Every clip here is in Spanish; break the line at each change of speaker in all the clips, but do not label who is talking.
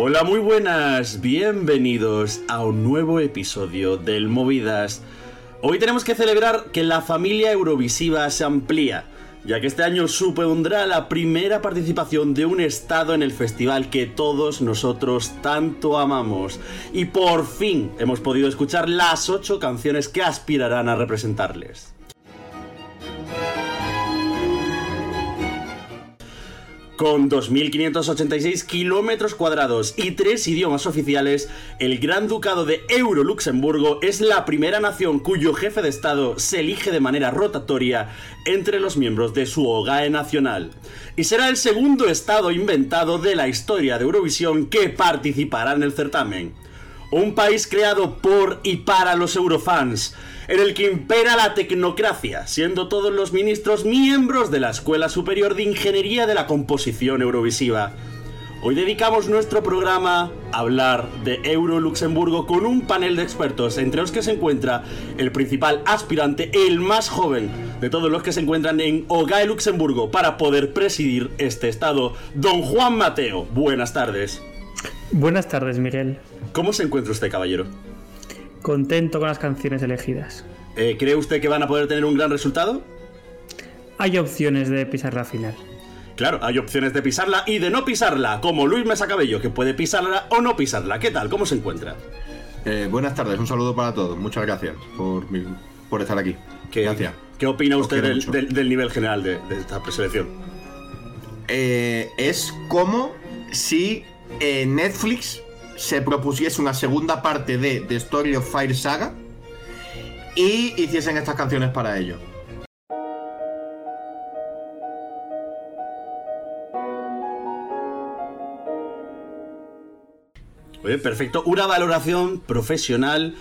Hola, muy buenas, bienvenidos a un nuevo episodio del Movidas. Hoy tenemos que celebrar que la familia Eurovisiva se amplía, ya que este año supondrá la primera participación de un estado en el festival que todos nosotros tanto amamos. Y por fin hemos podido escuchar las ocho canciones que aspirarán a representarles. Con 2.586 kilómetros cuadrados y tres idiomas oficiales, el Gran Ducado de Euro-Luxemburgo es la primera nación cuyo jefe de Estado se elige de manera rotatoria entre los miembros de su OGAE nacional. Y será el segundo Estado inventado de la historia de Eurovisión que participará en el certamen. Un país creado por y para los eurofans, en el que impera la tecnocracia, siendo todos los ministros miembros de la Escuela Superior de Ingeniería de la Composición Eurovisiva. Hoy dedicamos nuestro programa a hablar de Euro Luxemburgo con un panel de expertos, entre los que se encuentra el principal aspirante, el más joven de todos los que se encuentran en OGAE Luxemburgo para poder presidir este estado, don Juan Mateo. Buenas tardes.
Buenas tardes, Miguel.
¿Cómo se encuentra usted, caballero?
Contento con las canciones elegidas.
Eh, ¿Cree usted que van a poder tener un gran resultado?
Hay opciones de pisar la final.
Claro, hay opciones de pisarla y de no pisarla, como Luis Mesa Cabello, que puede pisarla o no pisarla. ¿Qué tal? ¿Cómo se encuentra?
Eh, buenas tardes, un saludo para todos. Muchas gracias por, mi- por estar aquí.
¿Qué,
Gracias.
¿Qué opina
Os
usted del,
mucho.
del- del nivel general de, de esta preselección?
Eh, es como si eh, Netflix se propusiese una segunda parte de The Story of Fire Saga y hiciesen estas canciones para ello.
Oye, perfecto. Una valoración profesional,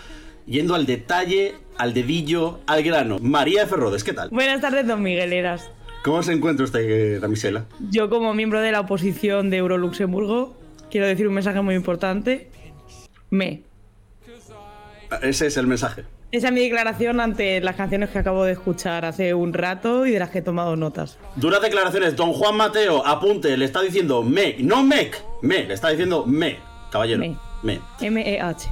yendo al detalle, al dedillo, al grano. María de Ferrodes, ¿qué tal?
Buenas tardes, don Miguel Eras.
¿Cómo se encuentra usted, eh, Damisela?
Yo, como miembro de la oposición de Euro-Luxemburgo, quiero decir un mensaje muy importante. Me.
Ese es el mensaje.
Esa es mi declaración ante las canciones que acabo de escuchar hace un rato y de las que he tomado notas.
Duras declaraciones. Don Juan Mateo, apunte, le está diciendo me, no mec, me, le está diciendo me, caballero.
Me.
me.
M-E-H.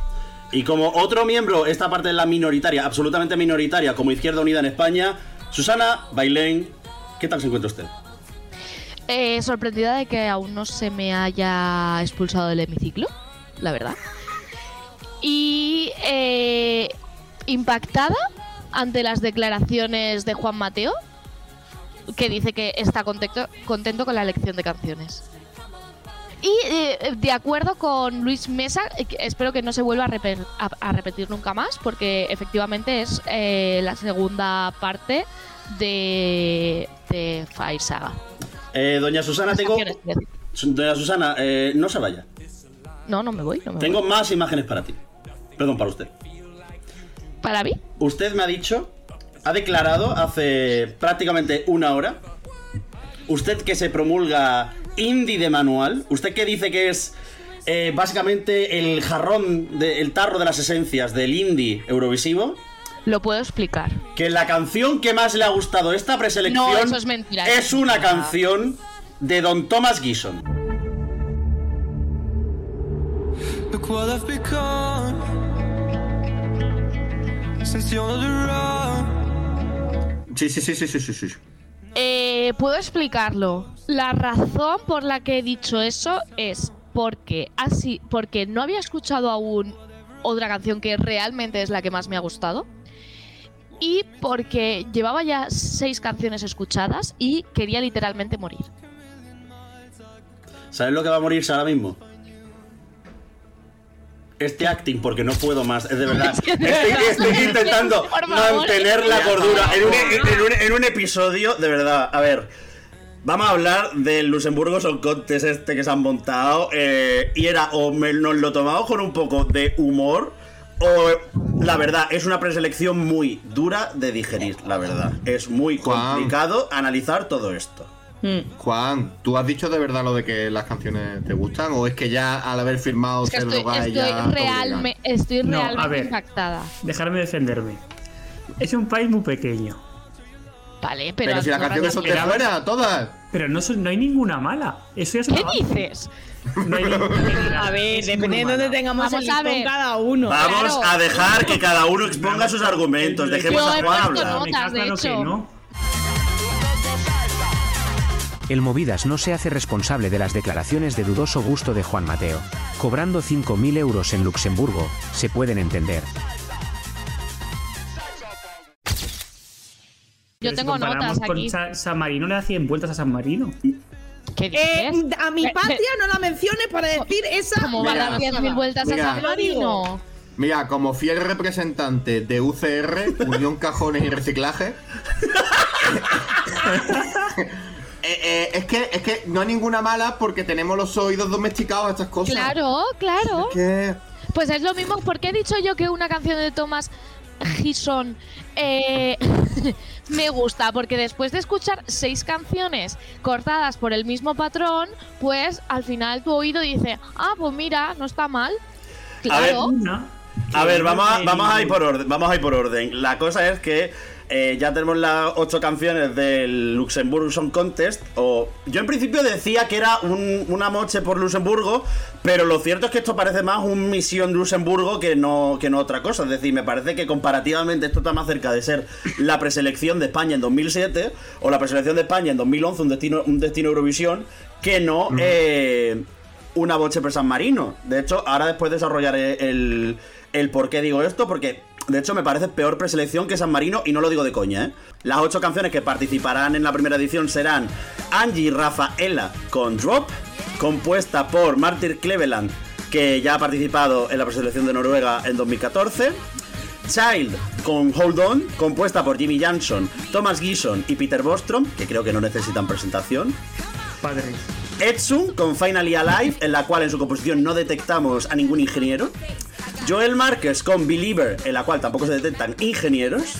Y como otro miembro, esta parte de la minoritaria, absolutamente minoritaria, como Izquierda Unida en España, Susana Bailén, ¿qué tal se encuentra usted?
Eh, sorprendida de que aún no se me haya expulsado del hemiciclo, la verdad. Y eh, impactada ante las declaraciones de Juan Mateo, que dice que está contento, con la elección de canciones. Y eh, de acuerdo con Luis Mesa, eh, espero que no se vuelva a, repe- a- a repetir nunca más, porque efectivamente es la segunda parte de, de Fire Saga.
Eh, doña Susana,
Las
tengo... Doña Susana, eh, no se vaya.
No, no me voy. No me
Tengo
voy.
más imágenes para ti. Perdón, para usted.
¿Para mí?
Usted me ha dicho, ha declarado hace prácticamente una hora, usted que se promulga indie de manual, usted que dice que es eh, básicamente el jarrón, de- el tarro de las esencias del indie eurovisivo,
Lo puedo explicar.
que la canción que más le ha gustado esta preselección
No, eso es mentira,
una
mentira.
canción de Don Thomas Gison.
Look what I've become since you're around.
Sí, sí, sí, sí, sí, sí, sí.
Eh, puedo explicarlo. La razón por la que he dicho eso es porque así, porque no había escuchado aún otra canción que realmente es la que más me ha gustado. Y porque llevaba ya seis canciones escuchadas y quería literalmente morir.
¿Sabes lo que va a morirse ahora mismo? Este acting, porque no puedo más, es de verdad. Estoy, intentando mantener la cordura en un, en un- en un episodio, de verdad. A ver, vamos a hablar del Luxemburgo Contest este que se han montado. eh, y era o me, nos lo tomamos con un poco de humor. O la verdad, es una preselección muy dura de digerir, la verdad. Es muy
Juan.
complicado analizar todo esto.
Mm.
Juan, ¿tú has dicho de verdad lo de que las canciones te gustan? ¿O es que ya al haber firmado
Es que estoy, estoy,
ya
realme- estoy
No, a
realmente
ver.
impactada.
Dejarme defenderme. Es un país muy pequeño.
Vale, pero,
Pero si las canciones son de fuera, todas.
Pero no, hay ninguna mala. Eso ya es
¿Qué
una-
dices?
No hay ninguna
A ver,
es
dependiendo de
mala.
tengamos
Vamos
el
a ver.
cada uno.
Vamos
Claro.
a dejar que cada uno exponga sus argumentos. Dejemos
Yo
a Juan hablar.
Notas, de hecho.
no.
El Movidas no se hace responsable de las declaraciones de dudoso gusto de Juan Mateo. Cobrando 5.000 euros en Luxemburgo, se pueden entender.
Yo
Pero si
tengo
comparamos
notas
con
aquí.
Sa- San Marino le da 100 vueltas a San Marino.
¿Qué
Eh, a mi patria no la menciones para decir esa.
¿Cómo va a dar
Mira,
10.000 vueltas
mira.
a San Marino?
Mira, como fiel representante de UCR, Unión Cajones y Reciclaje. eh, eh, es, que, es que no hay ninguna mala porque tenemos los oídos domesticados a estas cosas.
Claro, claro.
Que-
Pues es lo mismo, porque he dicho yo que una canción de Thomas Gison eh, me gusta, porque después de escuchar seis canciones cortadas por el mismo patrón, pues al final tu oído dice, ah, pues mira, no está mal.
A ver,
Claro.
A ver, vamos a,
tiene
vamos a ir
ningún-
por orden. Vamos a ir por orden. La cosa es que eh, ya tenemos las ocho canciones del Luxembourg Song Contest. O yo en principio decía que era un- una moche por Luxemburgo, pero lo cierto es que esto parece más un misión Luxemburgo que no, que no otra cosa. Es decir, me parece que comparativamente esto está más cerca de ser la preselección de España en 2007 o la preselección de España en 2011, un destino, un destino Eurovisión, que no eh, una boche per San Marino. De hecho, ahora después desarrollaré el, el por qué digo esto, porque de hecho me parece peor preselección que San Marino y no lo digo de coña, ¿eh? Las ocho canciones que participarán en la primera edición serán Angie Rafaela con Drop, compuesta por Martyr Cleveland, que ya ha participado en la preselección de Noruega en 2014. Child con Hold On, compuesta por Jimmy Jansson, Thomas Gison y Peter Bostrom, que creo que no necesitan presentación.
Padre.
Edsun con Finally Alive, en la cual en su composición no detectamos a ningún ingeniero. Joel Marquez con Believer, en la cual tampoco se detectan ingenieros.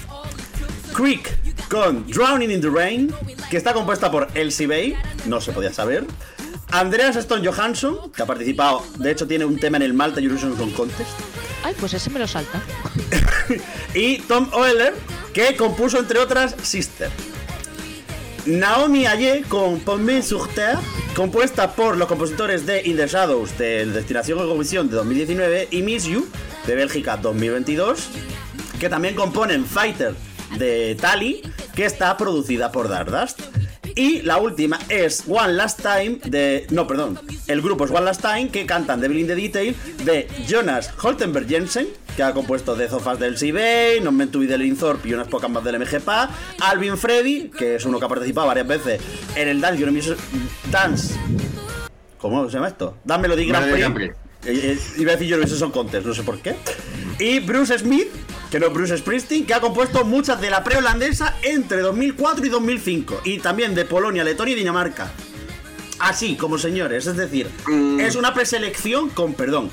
Creek con Drowning in the Rain, que está compuesta por Elsie Bay, no se podía saber. Andreas Stone Johansson, que ha participado, de hecho tiene un tema en el Malta Eurovision Song Contest.
Ay, pues ese me lo salta.
Y Tom Oeller, que compuso entre otras Sister. Naomi Aye con Pomme sur Terre, compuesta por los compositores de In the Shadows de Destinación Eurovisión de 2019 y Miss You de Bélgica 2022, que también componen Fighter de Tali, que está producida por Dardust. Y la última es One Last Time de. No, perdón. El grupo es One Last Time que cantan Devil in the Detail de Jonas Holtenberg Jensen, que ha compuesto de Zofas del CB, Non Be del Inthorp y unas pocas más del MGPA. Alvin Freddy, que es uno que ha participado varias veces en el Dance Eurovision- Dance. ¿Cómo se llama esto? Dance Melody Grand Prix.
Grand
Eh, eh, Iba a decir Eurovision Song Contest, no sé por qué. Y Bruce Smith, que no es Bruce Springsteen, que ha compuesto muchas de la pre-holandesa entre 2004 y 2005. Y también de Polonia, Letonia y Dinamarca. Así, como señores. Es decir, es una preselección con perdón.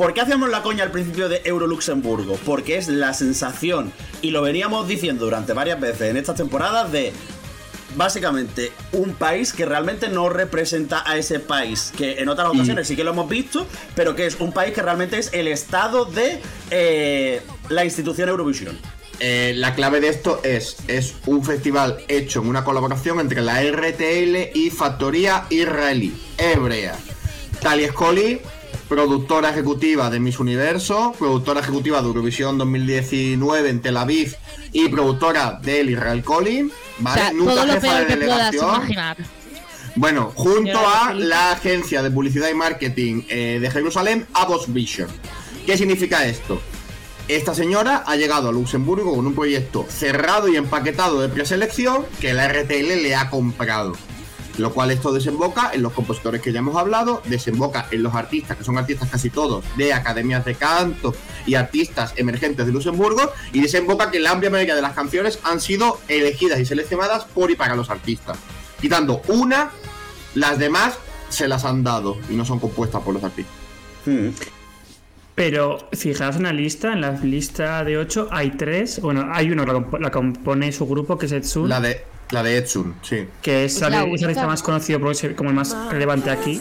¿Por qué hacíamos la coña al principio de Euro Luxemburgo? Porque es la sensación, y lo veníamos diciendo durante varias veces en estas temporadas, de básicamente un país que realmente no representa a ese país, que en otras ocasiones sí que lo hemos visto, pero que es un país que realmente es el estado de eh, la institución Eurovisión.
Eh, la clave de esto es, es un festival hecho en una colaboración entre la RTL y Factoría Israelí, hebrea. Talia Scully, productora ejecutiva de Miss Universo, productora ejecutiva de Eurovisión 2019 en Tel Aviv y productora del Israel Collin, ¿vale?
o sea,
Nunca
todo lo
jefa
peor
de delegación. Bueno, junto a la agencia de publicidad y marketing eh, de Jerusalén, Avos Vision. ¿Qué significa esto? Esta señora ha llegado a Luxemburgo con un proyecto cerrado y empaquetado de preselección que la RTL le ha comprado. Lo cual esto desemboca en los compositores que ya hemos hablado, desemboca en los artistas, que son artistas casi todos de academias de canto y artistas emergentes de Luxemburgo, y desemboca que la amplia mayoría de las canciones han sido elegidas y seleccionadas por y para los artistas. Quitando una, las demás se las han dado y no son compuestas por los artistas.
Hmm.
Pero fijaos en la lista, en la lista de 8 hay 3. Bueno, hay uno, la, comp- la compone su grupo, que es Etsun,
La de, la de Etsun, sí.
que es, el
única.
artista más conocido porque es como el más relevante aquí.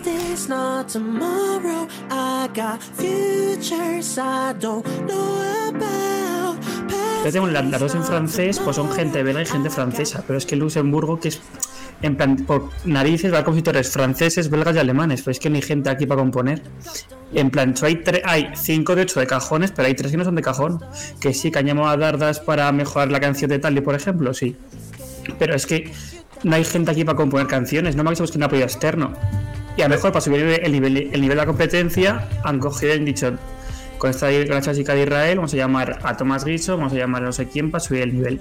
Ya tenemos las, las dos en francés, pues son gente belga y gente francesa. Pero es que Luxemburgo, que es en plan, por narices, va a compositores franceses, belgas y alemanes. Pues es que no hay gente aquí para componer. En plan, hay, tre- hay cinco de ocho de cajones, pero hay tres que no son de cajón. Que sí, que han llamado a Dardas para mejorar la canción de Tali, por ejemplo, sí. Pero es que no hay gente aquí para componer canciones, no me que un apoyo externo. Y a lo mejor para subir el nivel, el nivel de la competencia han cogido y han dicho, con esta con esta chica de Israel vamos a llamar a Tomás Guiso, vamos a llamar a no sé quién para subir el nivel.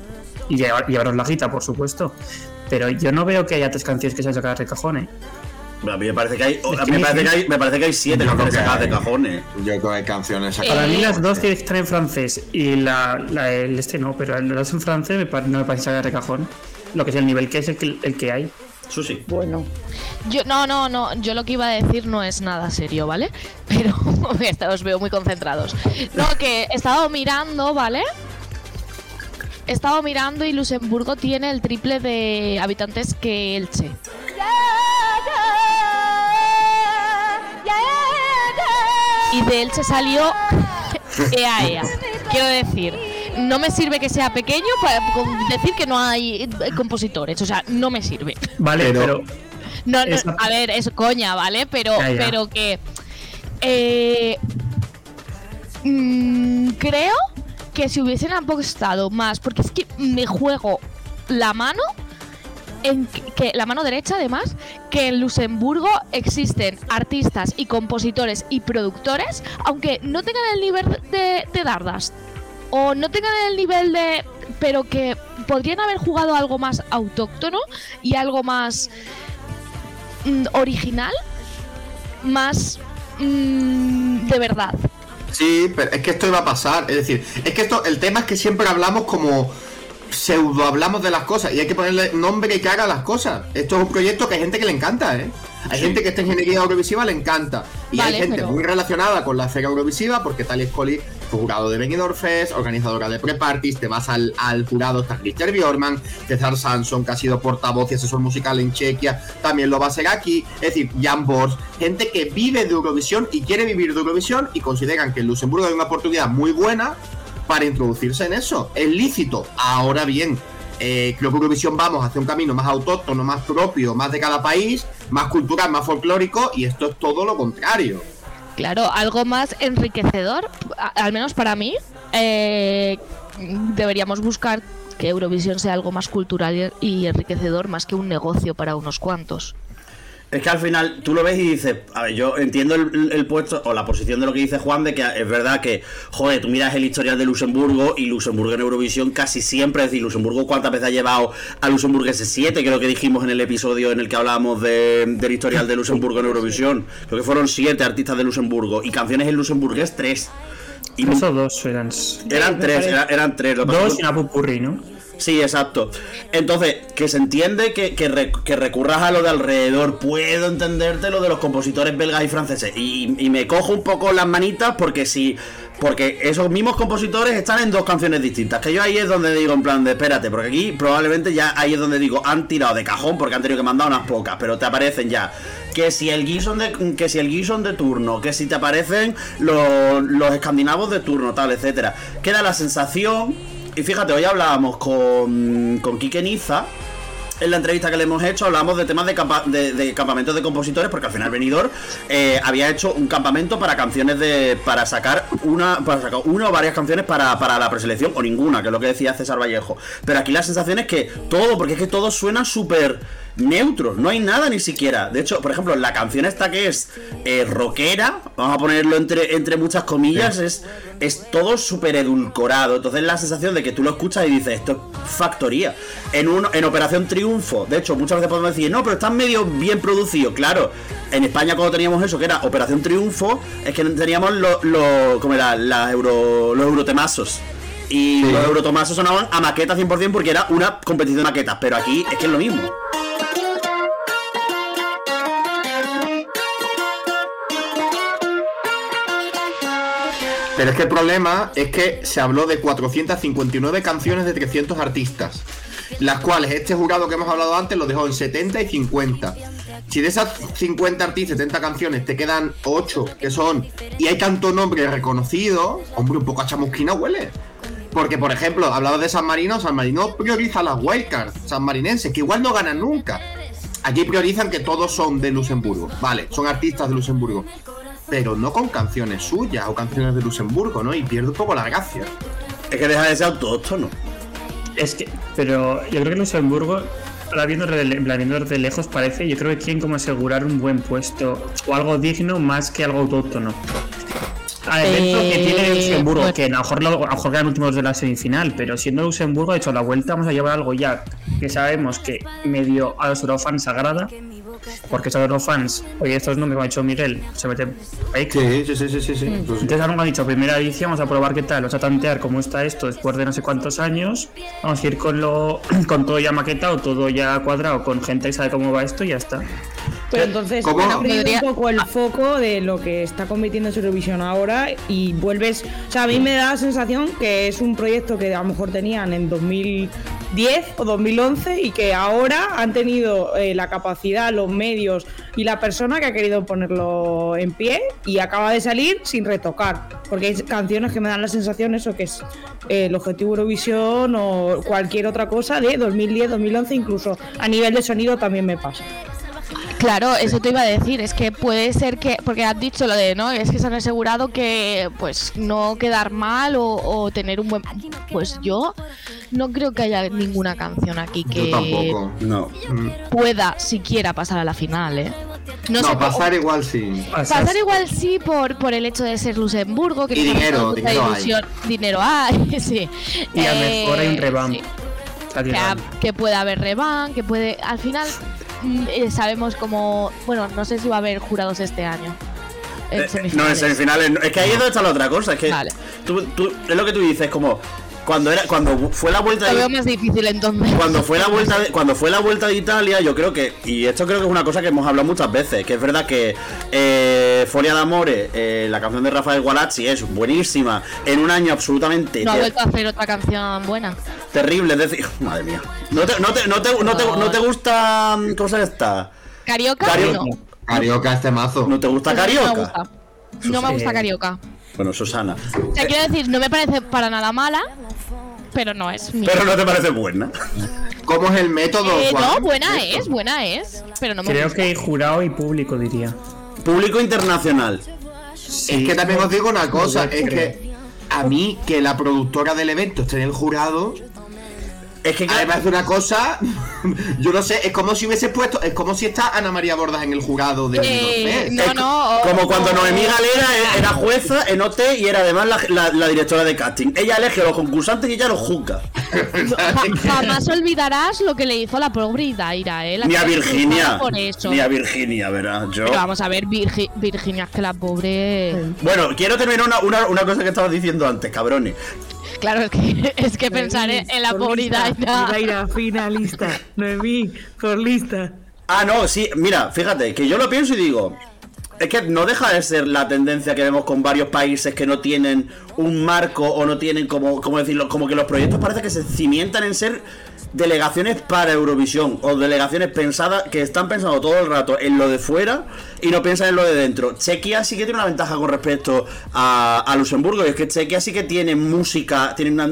Y llevar- llevaros la guita, por supuesto. Pero yo no veo que haya tres canciones que sean sacadas de cajón, ¿eh?
A mí me parece que hay,
Es que
me parece que hay, me parece que hay siete
Yo creo
canciones
que
sacadas de cajones.
Yo creo que hay canciones
Eh,
Para mí
sacadas.
las dos que están en francés y la, la- el este no, pero las dos en francés me no me parece sacar de cajón. Lo que es el nivel que es el que, el que hay.
Sí.
Bueno,
Yo, no, no, no, yo lo que iba a decir no es nada serio, ¿vale? Pero os veo muy concentrados. No, que he estado mirando, ¿vale? He estado mirando y Luxemburgo tiene el triple de habitantes que Elche. Y de Elche salió EAEA. Quiero decir, no me sirve que sea pequeño para decir que no hay eh, compositores. O sea, no me sirve.
Vale,
Pero-
pero,
No, no,
Esa-
a ver, es coña, ¿vale? Pero,
Ya, ya.
pero que. eh, mm, creo que si hubiesen apostado más, porque es que me juego la mano. En que, que- la mano derecha, además, que en Luxemburgo existen artistas y compositores y productores, aunque no tengan el nivel de, de Dardas o no tengan el nivel de. pero que podrían haber jugado algo más autóctono y algo más mm, original, más mm, de verdad.
Sí, pero es que esto iba a pasar. Es decir, es que esto, el tema es que siempre hablamos como pseudo hablamos de las cosas y hay que ponerle nombre y cara a las cosas. Esto es un proyecto que hay gente que le encanta, ¿eh? Hay gente que esta ingeniería audiovisiva le encanta. Y
Vale,
hay gente
pero-
muy relacionada con la esfera audiovisiva porque Talia Scully fue jurado de Benidorm Fest, organizadora de Pre-Parties, te vas al, al jurado, está Christer Bjorman, César Sanson, que ha sido portavoz y asesor musical en Chequia, también lo va a ser aquí. Es decir, Jan Bors, gente que vive de Eurovisión y quiere vivir de Eurovisión y consideran que en Luxemburgo hay una oportunidad muy buena para introducirse en eso. Es lícito. Ahora bien, eh, creo que Eurovisión vamos hacia un camino más autóctono, más propio, más de cada país, más cultural, más folclórico, y esto es todo lo contrario.
Claro, algo más enriquecedor, al menos para mí. eh, deberíamos buscar que Eurovisión sea algo más cultural y enriquecedor más que un negocio para unos cuantos.
Es que al final tú lo ves y dices, a ver, yo entiendo el, el puesto o la posición de lo que dice Juan, de que es verdad que, joder, tú miras el historial de Luxemburgo y Luxemburgo en Eurovisión casi siempre, es decir, Luxemburgo cuántas veces ha llevado a Luxemburgo S7, que es lo que dijimos en el episodio en el que hablábamos de- del historial de Luxemburgo en Eurovisión. Creo que fueron siete artistas de Luxemburgo y canciones en Luxemburgués tres. Y
tres o dos eran.
eran tres, eran tres. lo
Dos y una pupurri, ¿no?
Sí, exacto. Entonces, que se entiende que, que, re- que recurras a lo de alrededor. Puedo entenderte lo de los compositores belgas y franceses. Y, y me cojo un poco las manitas porque si. Porque esos mismos compositores están en dos canciones distintas. Que yo ahí es donde digo, en plan de espérate, porque aquí probablemente ya ahí es donde digo, han tirado de cajón porque han tenido que mandar unas pocas, pero te aparecen ya. Que si el Gison de, que si el Gison de turno, que si te aparecen los, los escandinavos de turno, tal, etcétera. Queda la sensación y fíjate, hoy hablábamos con, con Quique Niza. En la entrevista que le hemos hecho hablábamos de temas de, campa- de, de campamentos de compositores, porque al final Benidorm eh, había hecho un campamento para canciones de. para sacar una. para sacar una o varias canciones para, para la preselección, o ninguna, que es lo que decía César Vallejo. Pero aquí la sensación es que todo, porque es que todo suena súper neutro, no hay nada ni siquiera. De hecho, por ejemplo, la canción esta que es eh, rockera, vamos a ponerlo entre, entre muchas comillas, es, es todo súper edulcorado. Entonces la sensación de que tú lo escuchas y dices, esto es factoría. En, un, en Operación Triunfo, de hecho, muchas veces podemos decir, no, pero está medio bien producido. Claro, en España cuando teníamos eso, que era Operación Triunfo, es que teníamos los, lo, ¿cómo era? Las euro, los eurotemazos. Y los eurotomazos sonaban a maqueta 100% porque era una competición de maquetas. Pero aquí es que es lo mismo.
Pero es que el problema es que se habló de 459 canciones de 300 artistas, las cuales este jurado que hemos hablado antes lo dejó en 70 y 50. Si de esas 50 artistas, 70 canciones, te quedan 8 que son, y hay tanto nombre reconocido, hombre, un poco a chamusquina huele. Porque, por ejemplo, hablaba de San Marino, San Marino prioriza las wildcards sanmarinenses, que igual no ganan nunca. aquí priorizan que todos son de Luxemburgo. Vale, son artistas de Luxemburgo. Pero no con canciones suyas o canciones de Luxemburgo, ¿no? Y pierde un poco la gracia.
Es que deja de ser autóctono.
Es que, pero yo creo que Luxemburgo, ahora viendo de, lejos, parece, yo creo que quieren como asegurar un buen puesto o algo digno más que algo autóctono. Al evento que tiene
Eh,
Luxemburgo,
bueno.
que a lo mejor, lo- a lo mejor quedan últimos de la semifinal, pero siendo Luxemburgo, de hecho, a la vuelta vamos a llevar algo ya que sabemos que medio a los Eurofans agrada, porque estos Eurofans, oye, estos nombres que ha dicho Miguel, se meten fake.
Sí, sí, sí, sí, sí. sí. Pues sí.
Entonces ahora me ha dicho, primera edición, vamos a probar qué tal, vamos a tantear cómo está esto después de no sé cuántos años, vamos a ir con lo con todo ya maquetado, todo ya cuadrado, con gente que sabe cómo va esto y ya está.
Pero entonces
¿Cómo?
han perdido
Podría-
un poco el foco de lo que está convirtiendo en Eurovisión ahora y vuelves. O sea, a mí me da la sensación que es un proyecto que a lo mejor tenían en 2010 o 2011 y que ahora han tenido eh, la capacidad, los medios y la persona que ha querido ponerlo en pie y acaba de salir sin retocar. Porque hay canciones que me dan la sensación eso que es eh, el objetivo Eurovisión o cualquier otra cosa de 2010, 2011, incluso a nivel de sonido también me pasa.
Claro, eso te iba a decir, es que puede ser que, porque has dicho lo de, ¿no? Es que se han asegurado que, pues, no quedar mal o, o tener un buen... Pues yo no creo que haya ninguna canción aquí que.
No.
Pueda siquiera pasar a la final, ¿eh? No,
No,
sé,
pasar igual sí.
Pasar igual sí por, por el hecho de ser Luxemburgo, que
Y dinero, dinero hay.
ilusión. Dinero hay, sí.
Y a lo
Eh,
mejor hay un revamp.
sí.
Está
Que, que puede haber revamp, que puede... Al final eh, sabemos cómo... Bueno, no sé si va a haber jurados este año. En
Eh, no, en
semifinales.
no. Es que ahí es donde está la otra cosa. Es que
Vale.
tú, tú- es lo que tú dices, como cuando era cuando fue la vuelta
Lo
de,
más difícil entonces.
cuando fue la vuelta de, cuando fue la vuelta de Italia, yo creo que y esto creo que es una cosa que hemos hablado muchas veces, que es verdad que eh, Folia d'Amore, eh, la canción de Rafael Gualazzi es buenísima en un año absolutamente
No ha vuelto a hacer otra canción buena.
terrible, es decir, madre mía. No te, no te, no te, no te, no te gusta mm, ¿cómo se esta?
¿Carioca?
Carioca.
No.
Carioca este mazo.
¿No te gusta
Pues me
Carioca?
gusta. No me gusta Carioca.
Bueno, Susana.
O sea, quiero decir, no me parece para nada mala, pero no es mi.
Pero no te parece buena.
¿Cómo es el método?
Eh,
Juan?
no, buena es, buena es, pero no me
Creo
gusta.
que hay jurado y público, diría.
Público internacional.
Sí.
Es que también os digo una cosa, es
creo.
que a mí que la productora del evento esté en el jurado,
Es que
a mí me parece una cosa, yo no sé, es como si hubiese puesto, es como si está Ana María Bordas en el jurado de
Eh,
no
no, no.
Como cuando
no.
Noemí Galera era jueza en OT y era además la, la- la directora de casting. Ella elige a los concursantes y ella los juzga.
Ja- jamás olvidarás lo que le hizo a la pobre Idaira, ¿eh? La
Ni a Virginia.
Por eso.
Ni a Virginia, ¿verdad? Yo.
Pero vamos a ver, Virgi- Virginia, es que la pobre.
Bueno, quiero terminar una, una, una cosa que estabas diciendo antes, cabrones.
Claro, es que, es que pensar en, en la pobre Idaira.
Idaira, finalista. Noemí, por lista.
Ah, no, sí, mira, fíjate, que yo lo pienso y digo. Es que no deja de ser la tendencia que vemos con varios países que no tienen un marco o no tienen como, como decirlo, como que los proyectos parece que se cimientan en ser delegaciones para Eurovisión o delegaciones pensadas que están pensando todo el rato en lo de fuera y no piensan en lo de dentro. Chequia sí que tiene una ventaja con respecto a, a Luxemburgo y es que Chequia sí que tiene música, tiene una,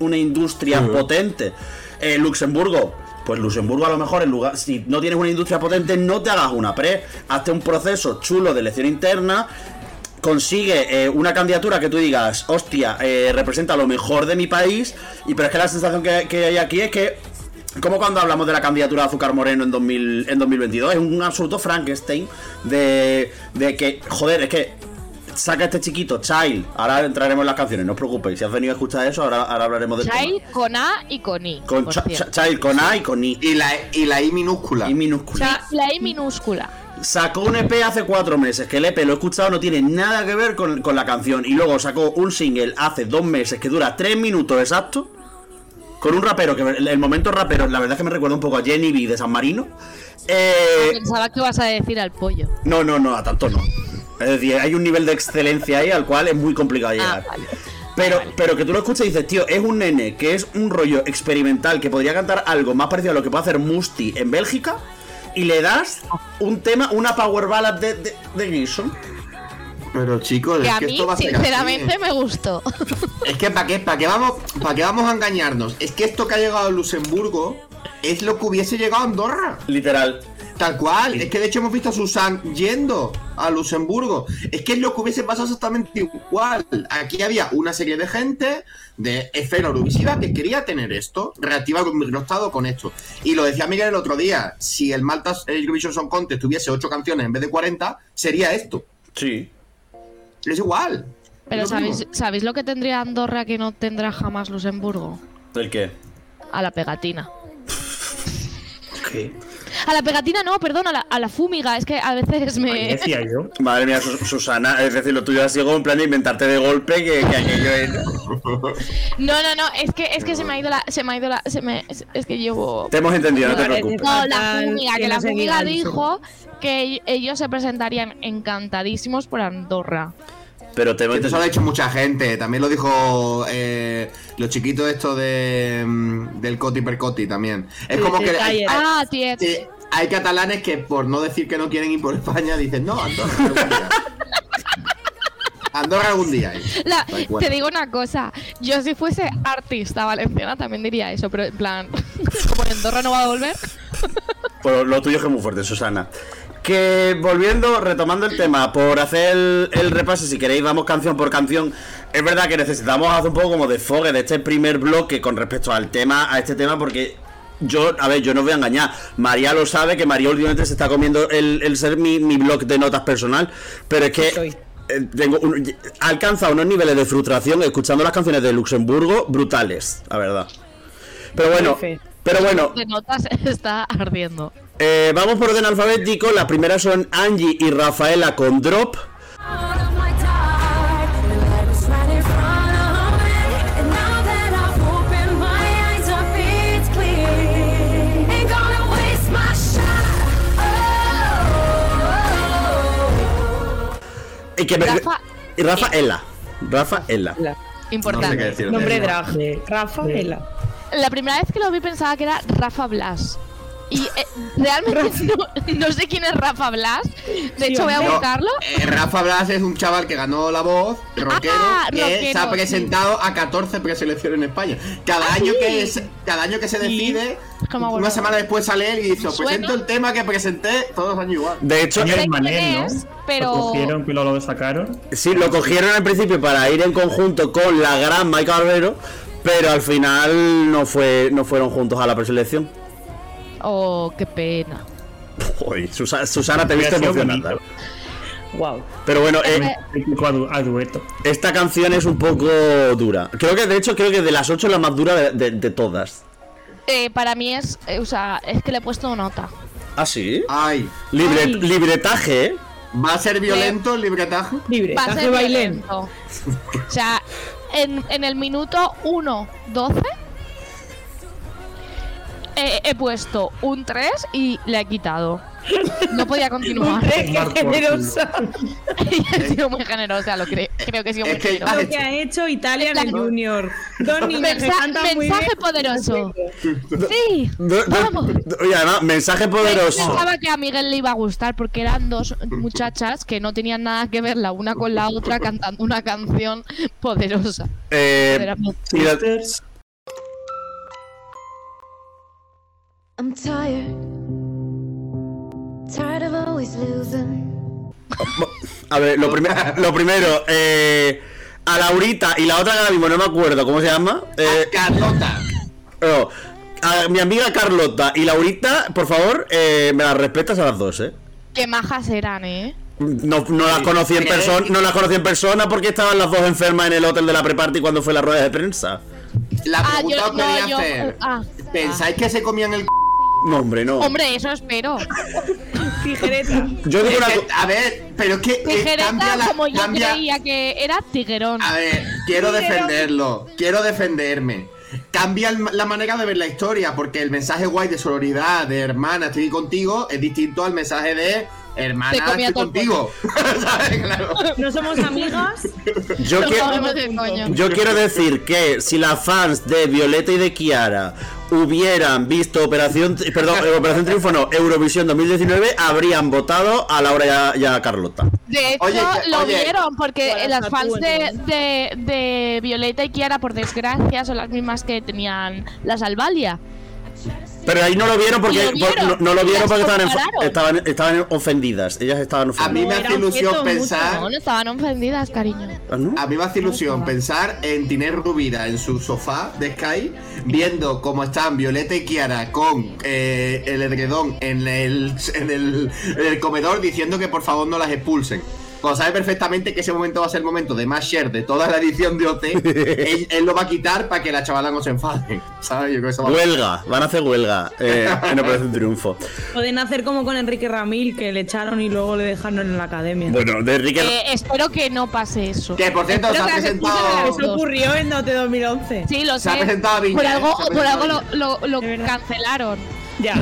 una industria potente. Eh, Luxemburgo, pues Luxemburgo a lo mejor en lugar, si no tienes una industria potente, no te hagas una pre, hazte un proceso chulo de elección interna, consigue eh, una candidatura que tú digas, hostia, eh, representa lo mejor de mi país, y pero es que la sensación que, que hay aquí es que como cuando hablamos de la candidatura de Azúcar Moreno en, 2000, en 2022, es un absoluto Frankenstein de, de que, joder, es que saca este chiquito, Child, ahora entraremos en las canciones, no os preocupéis, si has venido a escuchar eso, ahora, ahora hablaremos del tema.
Child con A y con I.
Con. Cha- Child, con A y con I.
Y la, y la I minúscula.
Y minúscula.
La I minúscula.
Sacó un EP hace cuatro meses, que el EP lo he escuchado, no tiene nada que ver con, con la canción. Y luego sacó un single hace dos meses que dura tres minutos exactos. Con un rapero, que el, momento rapero, la verdad es que me recuerda un poco a Jenny B de San Marino. Eh,
Pensaba que vas a decir al pollo.
no, no, no, a tanto no. Es decir, hay un nivel de excelencia ahí al cual es muy complicado llegar.
Ah, vale.
Pero, pero que tú lo escuches y dices, tío, es un nene que es un rollo experimental que podría cantar algo más parecido a lo que puede hacer Musti en Bélgica y le das un tema, una power ballad de, de, de Gibson.
Pero chicos,
Que
es
a
que
mí,
esto va a ser
sinceramente,
¿eh?
me gustó.
Es que para qué, para qué vamos, para qué vamos a engañarnos. Es que esto que ha llegado a Luxemburgo es lo que hubiese llegado a Andorra.
Literal.
Tal cual, es que de hecho hemos visto a Susan yendo a Luxemburgo. Es que es lo que hubiese pasado exactamente igual. Aquí había una serie de gente de esfera Eurovisiva que quería tener esto, reactivar un microestado con esto. Y lo decía Miguel el otro día, si el Malta Eurovision Song Contest tuviese 8 canciones en vez de 40, sería esto.
Sí.
Es igual.
Pero
lo
¿sabéis. ¿sabéis lo que tendría Andorra que no tendrá jamás Luxemburgo?
¿El qué?
A la pegatina.
¿Qué?
A la pegatina no, perdón, a la, a la fúmiga. Es que a veces me...
decía yo.
Madre mía, Sus- Susana, es decir, lo tuyo ha sido en plan de inventarte de golpe que, que aquello es.
No, no, no, es que, es que se me ha ido la... Se me ha ido la... Se me, es, es que llevo...
Te hemos entendido, no te preocupes.
No, la fúmiga,
que
la fúmiga dijo que ellos se presentarían encantadísimos por Andorra.
Pero te hemos
Eso lo ha dicho mucha gente. También lo dijo eh, los chiquitos estos de, mm, del Coti per Coti también. Es
Sí,
como que.
Ah, tío.
sí, hay catalanes que por no decir que no quieren ir por España dicen no, Andorra algún día. Andorra algún día.
La-
cual.
te digo una cosa, yo si fuese artista valenciana también diría eso, pero en plan, como en Andorra no va a volver.
Pero lo tuyo es que es muy fuerte, Susana. Que volviendo, retomando el tema, por hacer el, el repaso, si queréis, vamos canción por canción. Es verdad que necesitamos hacer un poco como de fogue de este primer bloque con respecto al tema, a este tema, porque yo, a ver, yo no os voy a engañar. María lo sabe que María últimamente se está comiendo el, el ser mi, mi blog de notas personal, pero es que.
Soy.
eh, Tengo un- alcanza unos niveles de frustración escuchando las canciones de Luxemburgo brutales, la verdad. Pero bueno, pero bueno,
De notas está ardiendo.
eh, vamos por orden alfabético. Las primeras son Angie y Rafaela con Drop. Y que me-
Rafa-
y Rafaela. Rafaela.
La-
No sé
Importante.
qué decir.
Nombre drag. Rafaela.
La primera vez que lo vi pensaba que era Rafa Blas. Y eh, realmente no, no sé quién es Rafa Blas. De
Sí,
hecho, voy a
No,
buscarlo.
eh, Rafa Blas es un chaval que ganó la voz, rockero,
Ah,
que
rockero,
se ha
sí.
presentado a 14 preselecciones en España. Cada
Ah,
año
sí.
que es, cada año que se decide, una semana después sale él y dice, presento el tema que presenté todos los años igual.
De hecho,
Señor
quién
Manel, ¿no?
es, pero-
Lo cogieron, que lo, lo sacaron.
sí, lo cogieron al principio para ir en conjunto con la gran Mike Barbero, pero al final no fue no fueron juntos a la preselección.
Oh, qué pena.
Uy, Susa- Susana, te he visto
Hubiera sido
emocionada.
Wow.
Pero bueno, eh,
Eh,
esta canción es un poco dura. Creo que de hecho creo que de las ocho es la más dura de, de- de todas.
eh, para mí es, eh, o sea, es que le he puesto nota.
¿Ah, sí?
Ay,
Libre-
Ay.
libretaje, ¿eh?
¿va a ser violento el libretaje?
Libre.
Va a ser violento. O sea, en, en el minuto 1.12 he, he puesto un 3 y le he quitado. No podía continuar.
Qué generosa.
He sido muy generosa, lo creo. Creo que he sido muy generosa.
Lo que ha hecho Italia en el. Junior. Que
Mensa- mensaje
bien.
poderoso. Sí, vamos.
Oye, además, mensaje poderoso.
Pensaba que a Miguel le iba a gustar porque eran dos muchachas que no tenían nada que ver la una con la otra cantando una canción poderosa.
Eh,
I'm tired, tired of always losing.
a ver, lo, primer- lo primero, eh, a Laurita y la otra que ahora mismo no me acuerdo, ¿cómo se llama? Eh,
Carlota.
no, a mi amiga Carlota y Laurita, por favor, eh, me las respetas a las dos, ¿eh?
Qué majas eran, ¿eh?
No, no las conocí en persona, no las conocí en persona porque estaban las dos enfermas en el hotel de la preparty cuando fue la rueda de prensa.
La
Ah,
pregunta
yo-
os quería
no, yo-
hacer.
ah.
¿Pensáis que se comían el c
No, hombre, no.
Hombre, eso espero.
Tijereta.
Yo digo una
a ver, pero es que eh,
Tijereta,
cambia la.
como yo
cambia-
creía que era tiguerón.
A ver, quiero defenderlo, quiero defenderme. Cambia la manera de ver la historia, porque el mensaje guay de sororidad, de hermana, estoy contigo, es distinto al mensaje de hermana,
comía
estoy contigo. ¿Sabes? Claro.
No somos amigas.
yo
No
quiero, yo quiero decir que si las fans de Violeta y de Kiara hubieran visto Operación, perdón, eh, Operación Triunfo no, Eurovisión 2019, habrían votado a Laura y a, y a Carlota.
De hecho,
Oye,
lo
oye.
vieron porque las fans de,
entonces.
de, de Violeta y Kiara, por desgracia, son las mismas que tenían la Salvalia.
Pero ahí no lo vieron porque
Y lo vieron,
por- no, no lo vieron porque estaban, estaban, estaban ofendidas. Ellas estaban
A mí
ofendidas.
me hace ilusión
mucho,
pensar.
No, no estaban ofendidas, cariño.
¿Ah, no?
A mí me hace ilusión pensar en Tiner Rubira en su sofá de Sky, viendo cómo están Violeta y Kiara con eh, el edredón en el, en, el, en el comedor diciendo que por favor no las expulsen. Cuando sabe perfectamente que ese momento va a ser el momento de más share de toda la edición de OT, él, él lo va a quitar para que la chavala no se enfade. ¿Sabes? Yo creo que eso va a
Huelga, van a hacer huelga eh, en Operación Triunfo.
Pueden hacer como con Enrique Ramil, que le echaron y luego le dejaron en la academia.
Bueno, de Enrique.
Eh, espero que no pase eso.
Que por cierto, se ha presentado.
Eso ocurrió en Dote 2011.
Sí, lo
Se ha
sé.
presentado a Viña,
por algo, por algo lo, cancelaron.
Ya.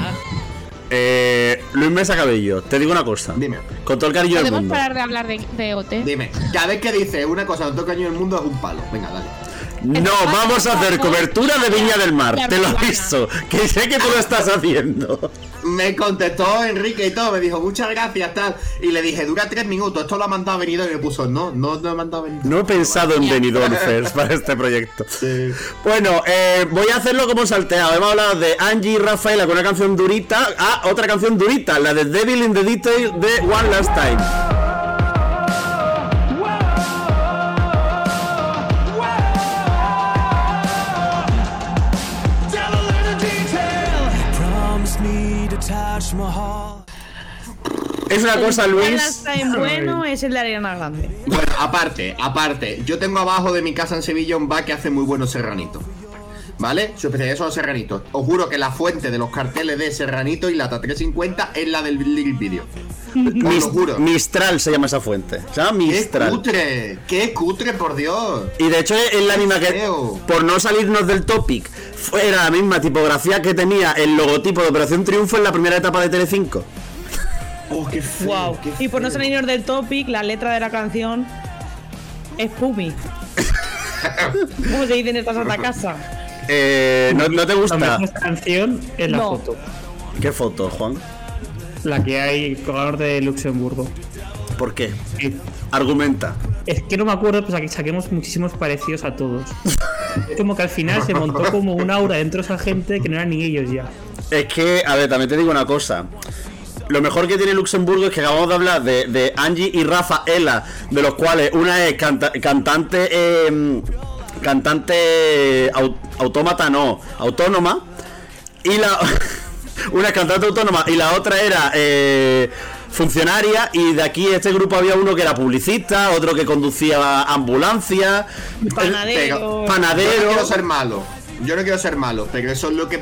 Eh, Luis Mesa Cabello, te digo una cosa.
Dime.
Con todo el cariño del
Podemos
mundo.
parar de hablar de, de OT.
Dime, cada vez que dice una cosa de todo caño del mundo es un palo. Venga, dale.
No, vamos a hacer cobertura de Viña del Mar. Te lo aviso. Que sé que tú lo estás haciendo.
Me contestó Enrique y todo, me dijo muchas gracias, tal. Y le dije, dura tres minutos, esto lo ha mandado venidor y me puso, no, no, no he mandado venidor.
No he pensado en Benidorm First para este proyecto.
Sí.
Bueno, eh, voy a hacerlo como salteado. Hemos hablado de Angie y Rafaela con una canción durita. Ah, otra canción durita, la de Devil in the Detail de One Last Time. Es una cosa, Luis.
bueno es el de Ariana Grande.
Bueno, aparte, aparte, yo tengo abajo de mi casa en Sevilla un bar que hace muy buenos serranitos. ¿Vale? Su especialidad son los serranitos. Os juro que la fuente de los carteles de serranito y lata 350 es la del Little Video. Os lo juro.
Mistral se llama esa fuente. Se llama
¡Qué
Mistral.
cutre! ¡Qué cutre, por Dios!
Y de hecho es la misma que,
feo.
por no salirnos del topic, era la misma tipografía que tenía el logotipo de Operación Triunfo en la primera etapa de Telecinco.
¡Oh, qué feo!
Wow.
qué
Y por no salirnos del topic, la letra de la canción es Pumi. ¿Cómo se dice en esta santa casa?
Eh, ¿no, no te
La
gusta?
mejor canción es la
No.
foto.
¿Qué foto, Juan?
La que hay colgador de Luxemburgo.
¿Por qué? Argumenta.
Es que no me acuerdo, pues aquí saquemos muchísimos parecidos a todos. Es como que al final se montó como un aura dentro de esa gente que no eran ni ellos ya.
Es que, a ver, también te digo una cosa. Lo mejor que tiene Luxemburgo es que acabamos de hablar de, de Angie y Rafaela, de los cuales una es canta- cantante, eh, cantante au- autómata, no, autónoma, y la una es cantante autónoma y la otra era eh, funcionaria y de aquí este grupo había uno que era publicista, otro que conducía ambulancia,
Panadero.
Pero- Yo no
panadero.
quiero ser malo. Yo no quiero ser malo, pero eso es lo que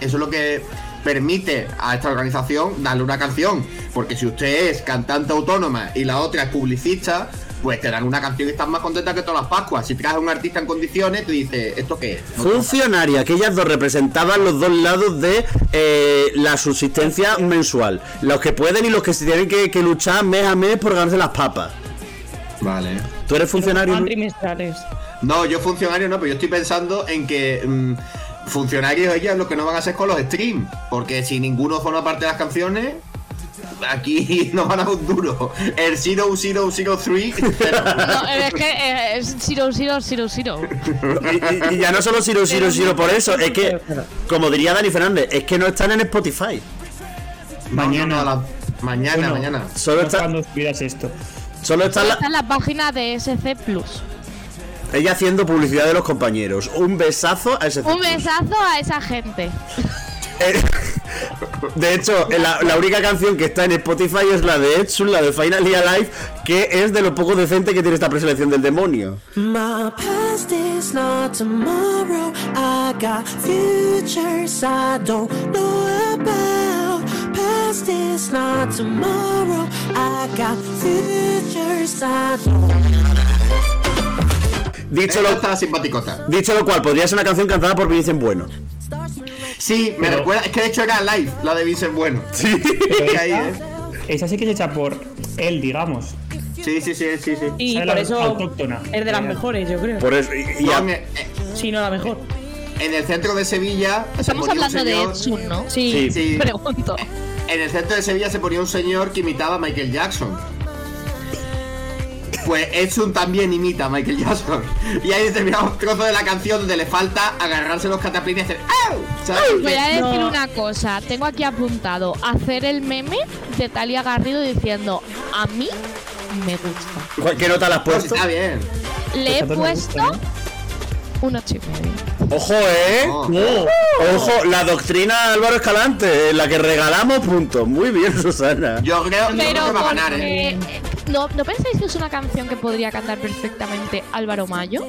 eso es lo que permite a esta organización darle una canción. Porque si usted es cantante autónoma y la otra es publicista, pues te dan una canción y estás más contenta que todas las Pascuas. Si traes a un artista en condiciones, te dice, ¿esto qué es? No
Funcionaria, que ellas dos representaban los dos lados de eh, la subsistencia mensual. Los que pueden y los que se tienen que, que luchar mes a mes por ganarse las papas.
Vale.
¿Tú eres funcionario?
Trimestrales.
No, yo funcionario no, pero yo estoy pensando en que mm, funcionarios ellas lo que no van a hacer con los streams. Porque si ninguno forma parte de las canciones, aquí no van a un duro. El 0003. pero-
No, es que eh, es Zero, Zero, Zero, Zero.
Y, y- y ya no solo Siro, Siro, Siro por eso, es que, como diría Dani Fernández, es que no están en Spotify.
Mañana.
No, no, la- mañana,
Bueno.
mañana.
Solo,
No
está,
cuando subieras esto.
solo están la-
Está en la página de SC Plus.
ella haciendo publicidad de los compañeros. Un besazo a ese
Un besazo a esa gente.
Eh, De hecho, la, la única canción que está en Spotify es la de Edson, la de Finally Alive, que es de lo poco decente que tiene esta preselección del demonio.
My past is not tomorrow. I got futures I don't know about. Past is not tomorrow. I got futures I don't
Dicho lo,
está simpaticota.
dicho lo cual, podría ser una canción cantada por Vincent Bueno.
Sí, me
Pero-
recuerda. Es que de hecho era live, la de Vincent Bueno.
Sí.
Que ahí, ¿eh?
Esa sí que se echa por él, digamos.
Sí, sí, sí, sí, sí.
Y por eso
autóctona.
es de las mejores, yo creo.
Por eso, y- y
eh,
Si no la mejor.
en el centro de Sevilla. se
Estamos
ponía un
hablando de
señor-
Edsun, ¿no?
Sí.
Sí.
Sí,
Pregunto.
en el centro de Sevilla se ponía un señor que imitaba a Michael Jackson. Pues Edson también imita a Michael Jackson. Y hay determinados trozos de la canción donde le falta agarrarse los cataplines y hacer ¡Au! ¿Sabes?
Voy a decir
No.
una cosa. Tengo aquí apuntado hacer el meme de Talia Garrido diciendo a mí me gusta.
¿Cuál- ¿Qué nota le has
Pues
puesto?
está bien.
Le he
Pues
puesto un ocho y medio.
Ojo, eh.
Oh.
Ojo, la doctrina de Álvaro Escalante, la que regalamos puntos. Muy bien, Susana.
Yo creo, yo creo que va a ganar, ¿eh?
¿No, ¿no pensáis que es una canción que podría cantar perfectamente Álvaro Mayo?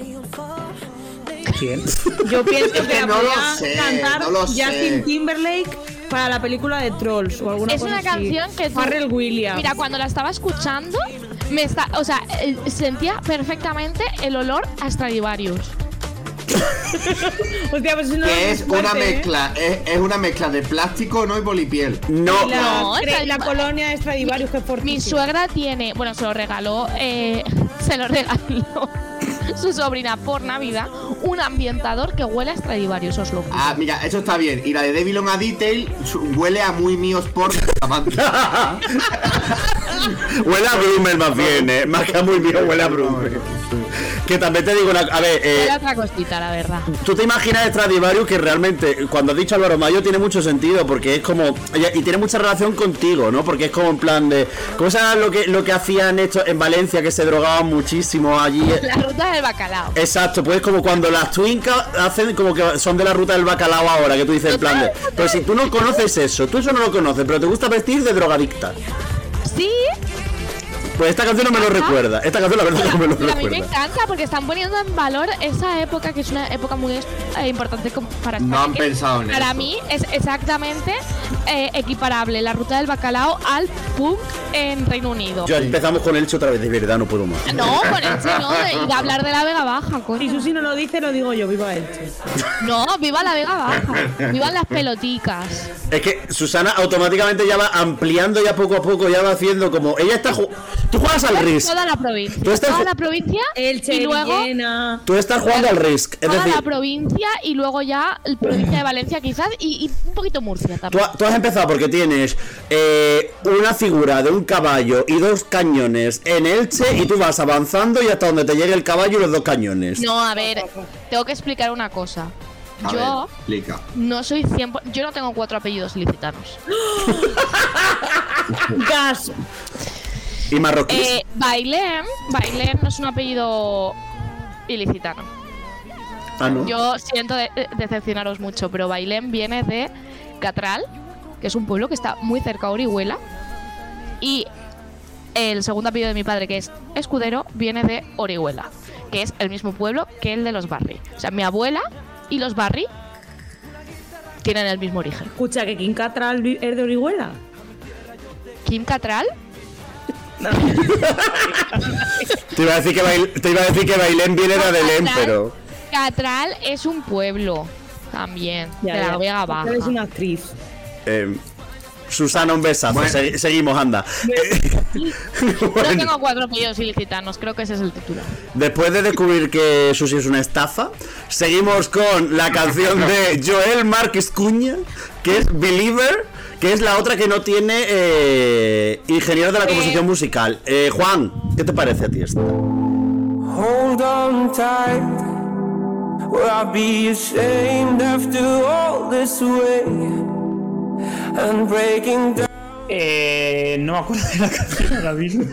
¿Quién?
Yo pienso que,
que
la
no lo
podría
sé,
cantar
no
Justin
sé.
Timberlake para la película de Trolls o alguna
Es
cosa
una
así.
canción que tú-
Williams.
Mira, cuando la estaba escuchando, me está, o sea, eh, sentía perfectamente el olor a Stradivarius.
Hostia, pues eso no
Que
es fuerte,
una
¿eh?
mezcla, es, es una mezcla de plástico, no y polipiel.
No.
La,
No, esta-
la colonia de Stradivarius que es
Mi suegra tiene, bueno, se lo regaló, eh, se lo regaló su sobrina por Navidad, un ambientador que huele a Stradivarius, os lo juro.
Ah, mira, eso está bien. Y la de Devil on a Detail huele a muy mío sport de Bustamante.
huele a Brummel más bien, eh. Más que a muy mío, huele a Brummel. Que también te digo una. A ver, eh,
Huele a otra cosita, la verdad.
Tú te imaginas Stradivarius que realmente, cuando has dicho Álvaro Mayo, tiene mucho sentido, porque es como. Y tiene mucha relación contigo, ¿no? Porque es como en plan de. ¿Cómo sabes lo que, lo que hacían estos en Valencia, que se drogaban muchísimo allí?
La ruta del bacalao.
Exacto, pues como cuando las twincas hacen como que son de la ruta del bacalao ahora, que tú dices en plan de. Pero si tú no conoces eso, tú eso no lo conoces, pero te gusta vestir de drogadicta. Pues esta canción no me lo recuerda. Esta canción la verdad no me lo
Pero a mí me
recuerda.
encanta porque están poniendo en valor esa época que es una época muy eh, importante para
No
España,
han
que
pensado en
Para
eso.
mí es exactamente eh, equiparable la ruta del bacalao al punk en Reino Unido.
Ya empezamos con Elche otra vez, de verdad, no puedo más.
No, con Elche no, de, y de hablar de la Vega Baja, coño.
Susi no lo dice, lo digo yo, viva Elche.
No, viva la Vega Baja, vivan las peloticas.
Es que Susana automáticamente ya va ampliando ya poco a poco, ya va haciendo como. Ella está. Tú juegas al Risk.
Toda la provincia.
Tú estás-
Toda la provincia
Elche,
y luego
Villena.
Tú estás jugando al Risk. Es
toda
decir,
la provincia y luego ya la provincia de Valencia quizás y, y un poquito Murcia
tú,
también.
tú has empezado porque tienes eh, una figura de un caballo y dos cañones en Elche y tú vas avanzando y hasta donde te llegue el caballo y los dos cañones.
No, a ver, tengo que explicar una cosa.
A
Yo
ver, explica.
no soy 100%. Yo no tengo cuatro apellidos ilicitanos.
Gas.
Y marroquíes.
Eh, Bailén, Bailén no es un apellido ilicitano.
ah, no.
Yo siento de- eh, decepcionaros mucho, pero Bailén viene de Catral, que es un pueblo que está muy cerca a Orihuela. Y el segundo apellido de mi padre, que es Escudero, viene de Orihuela, que es el mismo pueblo que el de los Barry. O sea, mi abuela y los Barry tienen el mismo origen.
Escucha, que King Catral es de Orihuela.
Kim Catral
Te iba a decir que, Bail- te iba a decir que Bailén viene de Adelén,
Catral.
pero.
Catral es un pueblo también
Ya,
de la
ya.
Vega Baja.
Eres una actriz.
eh, Susana, un besazo.
Bueno.
Se- seguimos, anda.
No
Bueno.
tengo cuatro apellidos ilicitanos, creo que ese es el titular.
Después de descubrir que Susi es una estafa, seguimos con la canción de Joel Márquez Cuña, que es Believer, que es la otra que no tiene eh, ingeniero de la composición musical. Eh, Juan, ¿qué te parece a ti esta?
Hold on tight. Will I be ashamed after all this way? And breaking down.
Eh, no me acuerdo de la canción ahora mismo.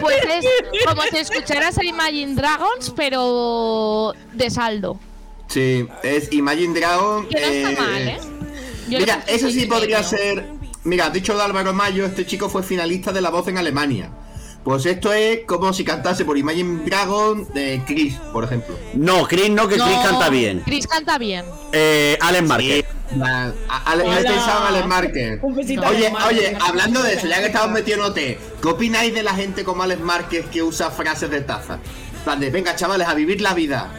Pues es como si escucharas a Imagine Dragons, pero de saldo.
Sí, es Imagine Dragon.
Que no está
eh,
mal, ¿eh? Yo
Mira, eso sí podría
medio.
ser. Mira, dicho de Álvaro Mayo, este chico fue finalista de La Voz en Alemania. Pues esto es como si cantase por Imagine Dragon de Chris, por ejemplo.
No, Chris no, que Chris canta bien.
Chris canta bien.
Eh, Alex Márquez.
La- a- Ale-
Hola.
he pensado en Alex Márquez. Oye, oye, hablando de eso, ya que estamos metiéndote, ¿qué opináis de la gente como Alex Márquez que usa frases de taza? En plan de, venga chavales, a vivir la vida.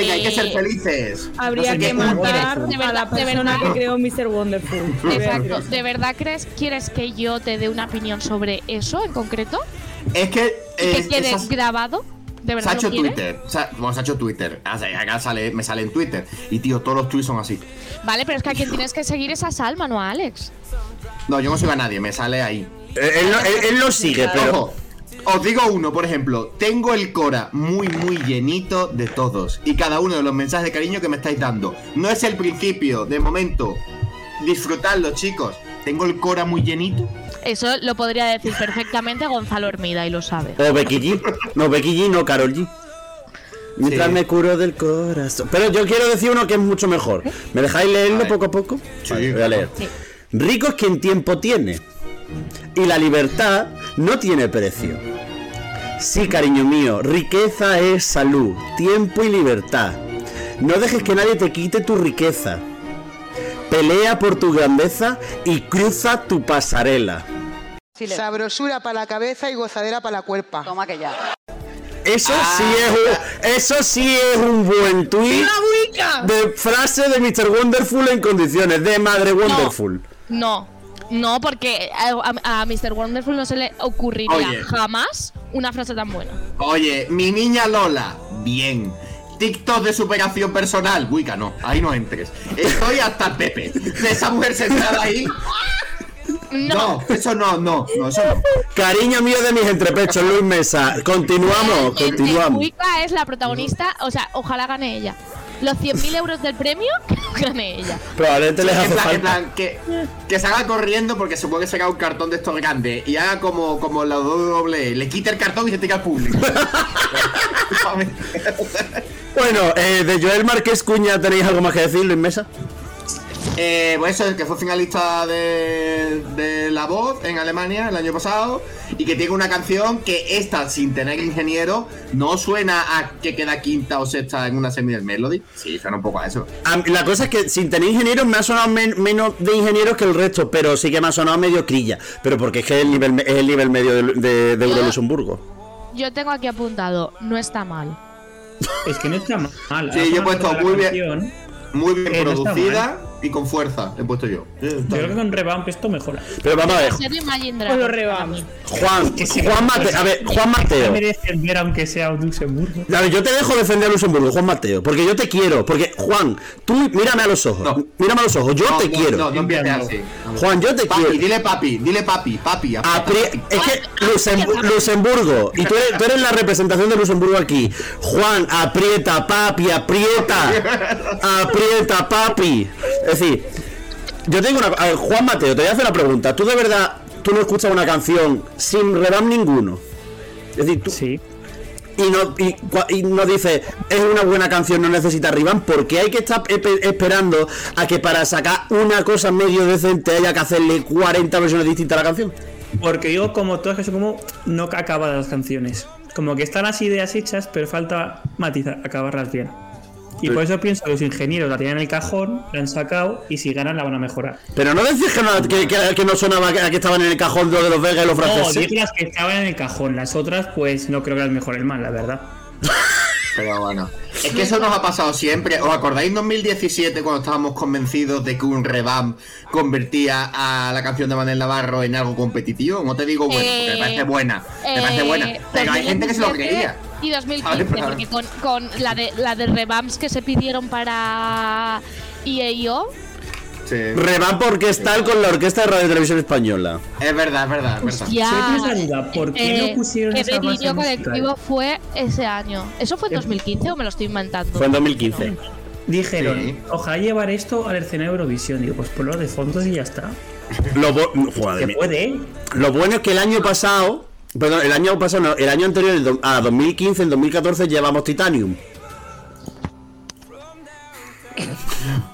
Venga, hay que ser
Eh,
felices.
Habría
No sé
que matar
De
a
verdad,
la
de
persona
verdad.
que creó Mr. Wonderful.
Exacto. ¿De verdad crees quieres que yo te dé una opinión sobre eso en concreto?
Es que.
¿Y
eh,
que quede
esas-
grabado? ¿De
Se
verdad
ha
lo
hecho? Twitter. Bueno, se ha hecho Twitter. Ah, Acá sale, me sale en Twitter. Y tío, todos los tweets son así.
Vale, pero es que a quien tienes que seguir es a Salma, no a Alex.
No, yo no sigo a nadie, me sale ahí.
Eh, él, no, él- él lo sigue, pero.
Ojo, os digo uno, por ejemplo. Tengo el Cora muy, muy llenito de todos. Y cada uno de los mensajes de cariño que me estáis dando. No es el principio, de momento. Disfrutadlo, chicos. Tengo el Cora muy llenito.
Eso lo podría decir perfectamente Gonzalo Hermida y lo sabe.
O Becky G. No, Becky G, no, Carol G. Mientras
Sí.
me curo del corazón. Pero yo quiero decir uno que es mucho mejor. ¿Me dejáis leerlo poco a poco?
Sí,
Vale, voy a leer.
Sí.
Rico es quien tiempo tiene. Y la libertad no tiene precio. Sí, cariño mío, riqueza es salud, tiempo y libertad. No dejes que nadie te quite tu riqueza. Pelea por tu grandeza y cruza tu pasarela.
Sabrosura para la cabeza y gozadera para la cuerpa.
Toma que ya.
Eso sí es un, eso sí es un buen tweet de frase de Mr. Wonderful en condiciones, de Madre Wonderful.
No, no, porque a, a- a Mr. Wonderful no se le ocurriría
Oye.
jamás una frase tan buena.
Oye, mi niña Lola. Bien. TikTok de superación personal. Buica, no. Ahí no entres. Estoy hasta el Pepe. De esa mujer sentada ahí.
No,
No, eso no, no, no, eso no.
Cariño mío de mis entrepechos, Luis Mesa. Continuamos, continuamos.
Wicca es la protagonista, o sea, ojalá gane ella. Los 100.000 euros del premio, que gane ella.
Probablemente les
en
hace
en
falta.
plan, que, que salga corriendo porque se puede sacar un cartón de estos grandes y haga como, como la WWE, le quite el cartón y se tira al público.
Bueno, eh, de Joel Márquez Cuña, ¿tenéis algo más que decir, Luis Mesa?
Eh, pues eso, el que fue finalista de, de La Voz en Alemania el año pasado y que tiene una canción que esta, sin tener ingeniero, no suena a que queda quinta o sexta en una semi del Melody. Sí, suena un poco a eso.
La cosa es que sin tener ingenieros me ha sonado men- menos de ingenieros que el resto, pero sí que me ha sonado medio crilla. Pero porque es que es el nivel, es el nivel medio de, de, de Euro Luxemburgo.
Yo tengo aquí apuntado, no está mal.
Es que no está mal.
Sí, yo he puesto muy bien. Muy bien
Eh, no
producida y con fuerza, he puesto yo. Eh,
Yo creo que con Revamp esto mejora.
Pero vamos a ver,
Con los.
Juan, Juan Mateo, a ver, Juan Mateo.
defender aunque sea un Luxemburgo.
A ver, yo te dejo defender a Luxemburgo, Juan Mateo, porque yo te quiero, porque Juan, tú mírame a los ojos,
No.
mírame a los ojos, yo
No,
te
no,
quiero.
No, no así.
Juan, yo te
Papi,
quiero.
dile papi, dile papi, papi. papi.
es que Luxembu- Luxemburgo, y tú eres, tú eres la representación de Luxemburgo aquí. Juan, aprieta, papi, aprieta. Aprieta, papi. Es decir, yo tengo una. a ver, Juan Mateo, te voy a hacer una pregunta. ¿Tú de verdad, tú no escuchas una canción sin revamp ninguno? Es decir, tú,
Sí.
y no, y, no dice es una buena canción, no necesita revamp, porque hay que estar esperando a que para sacar una cosa medio decente haya que hacerle 40 versiones distintas a la canción.
Porque digo como que son como no acabadas las canciones. Como que están las ideas hechas, pero falta matizar, acabarlas bien. Y por eso pienso que los ingenieros la tienen en el cajón, la han sacado y si ganan la van a mejorar.
Pero no decís que no, que, que- que no sonaba que, que estaban en el cajón lo de los belgas y los
No,
franceses.
dije las que estaban en el cajón, las otras pues no creo que las mejoren más, la verdad.
Pero bueno. Es que eso nos ha pasado siempre. ¿Os acordáis en 2017 cuando estábamos convencidos de que un revamp convertía a la canción de Manel Navarro en algo competitivo? No te digo bueno, porque me parece buena. Me parece buena.
Eh,
Pero hay gente que se lo
2017
creía.
Y 2015,
¿Sabes?
porque con, con la de la de revamps que se pidieron para EAO,
Sí.
Revamp orquestal con la Orquesta de Radio y Televisión Española.
Es verdad, es verdad, es verdad.
¿por qué
eh,
no pusieron
que
esa base
delirio
musical?
colectivo fue ese año. ¿Eso fue en 2015 o me lo estoy inventando?
Fue en 2015.
Dijeron,
Sí.
ojalá llevar esto al escenario de Eurovisión. Digo, pues ponlo de fondos y ya está.
Lo, bo- Joder,
Se puede, ¿eh?
lo bueno es que el año pasado, perdón, el año pasado, no, el año anterior, el do- a 2015, en 2014 llevamos Titanium.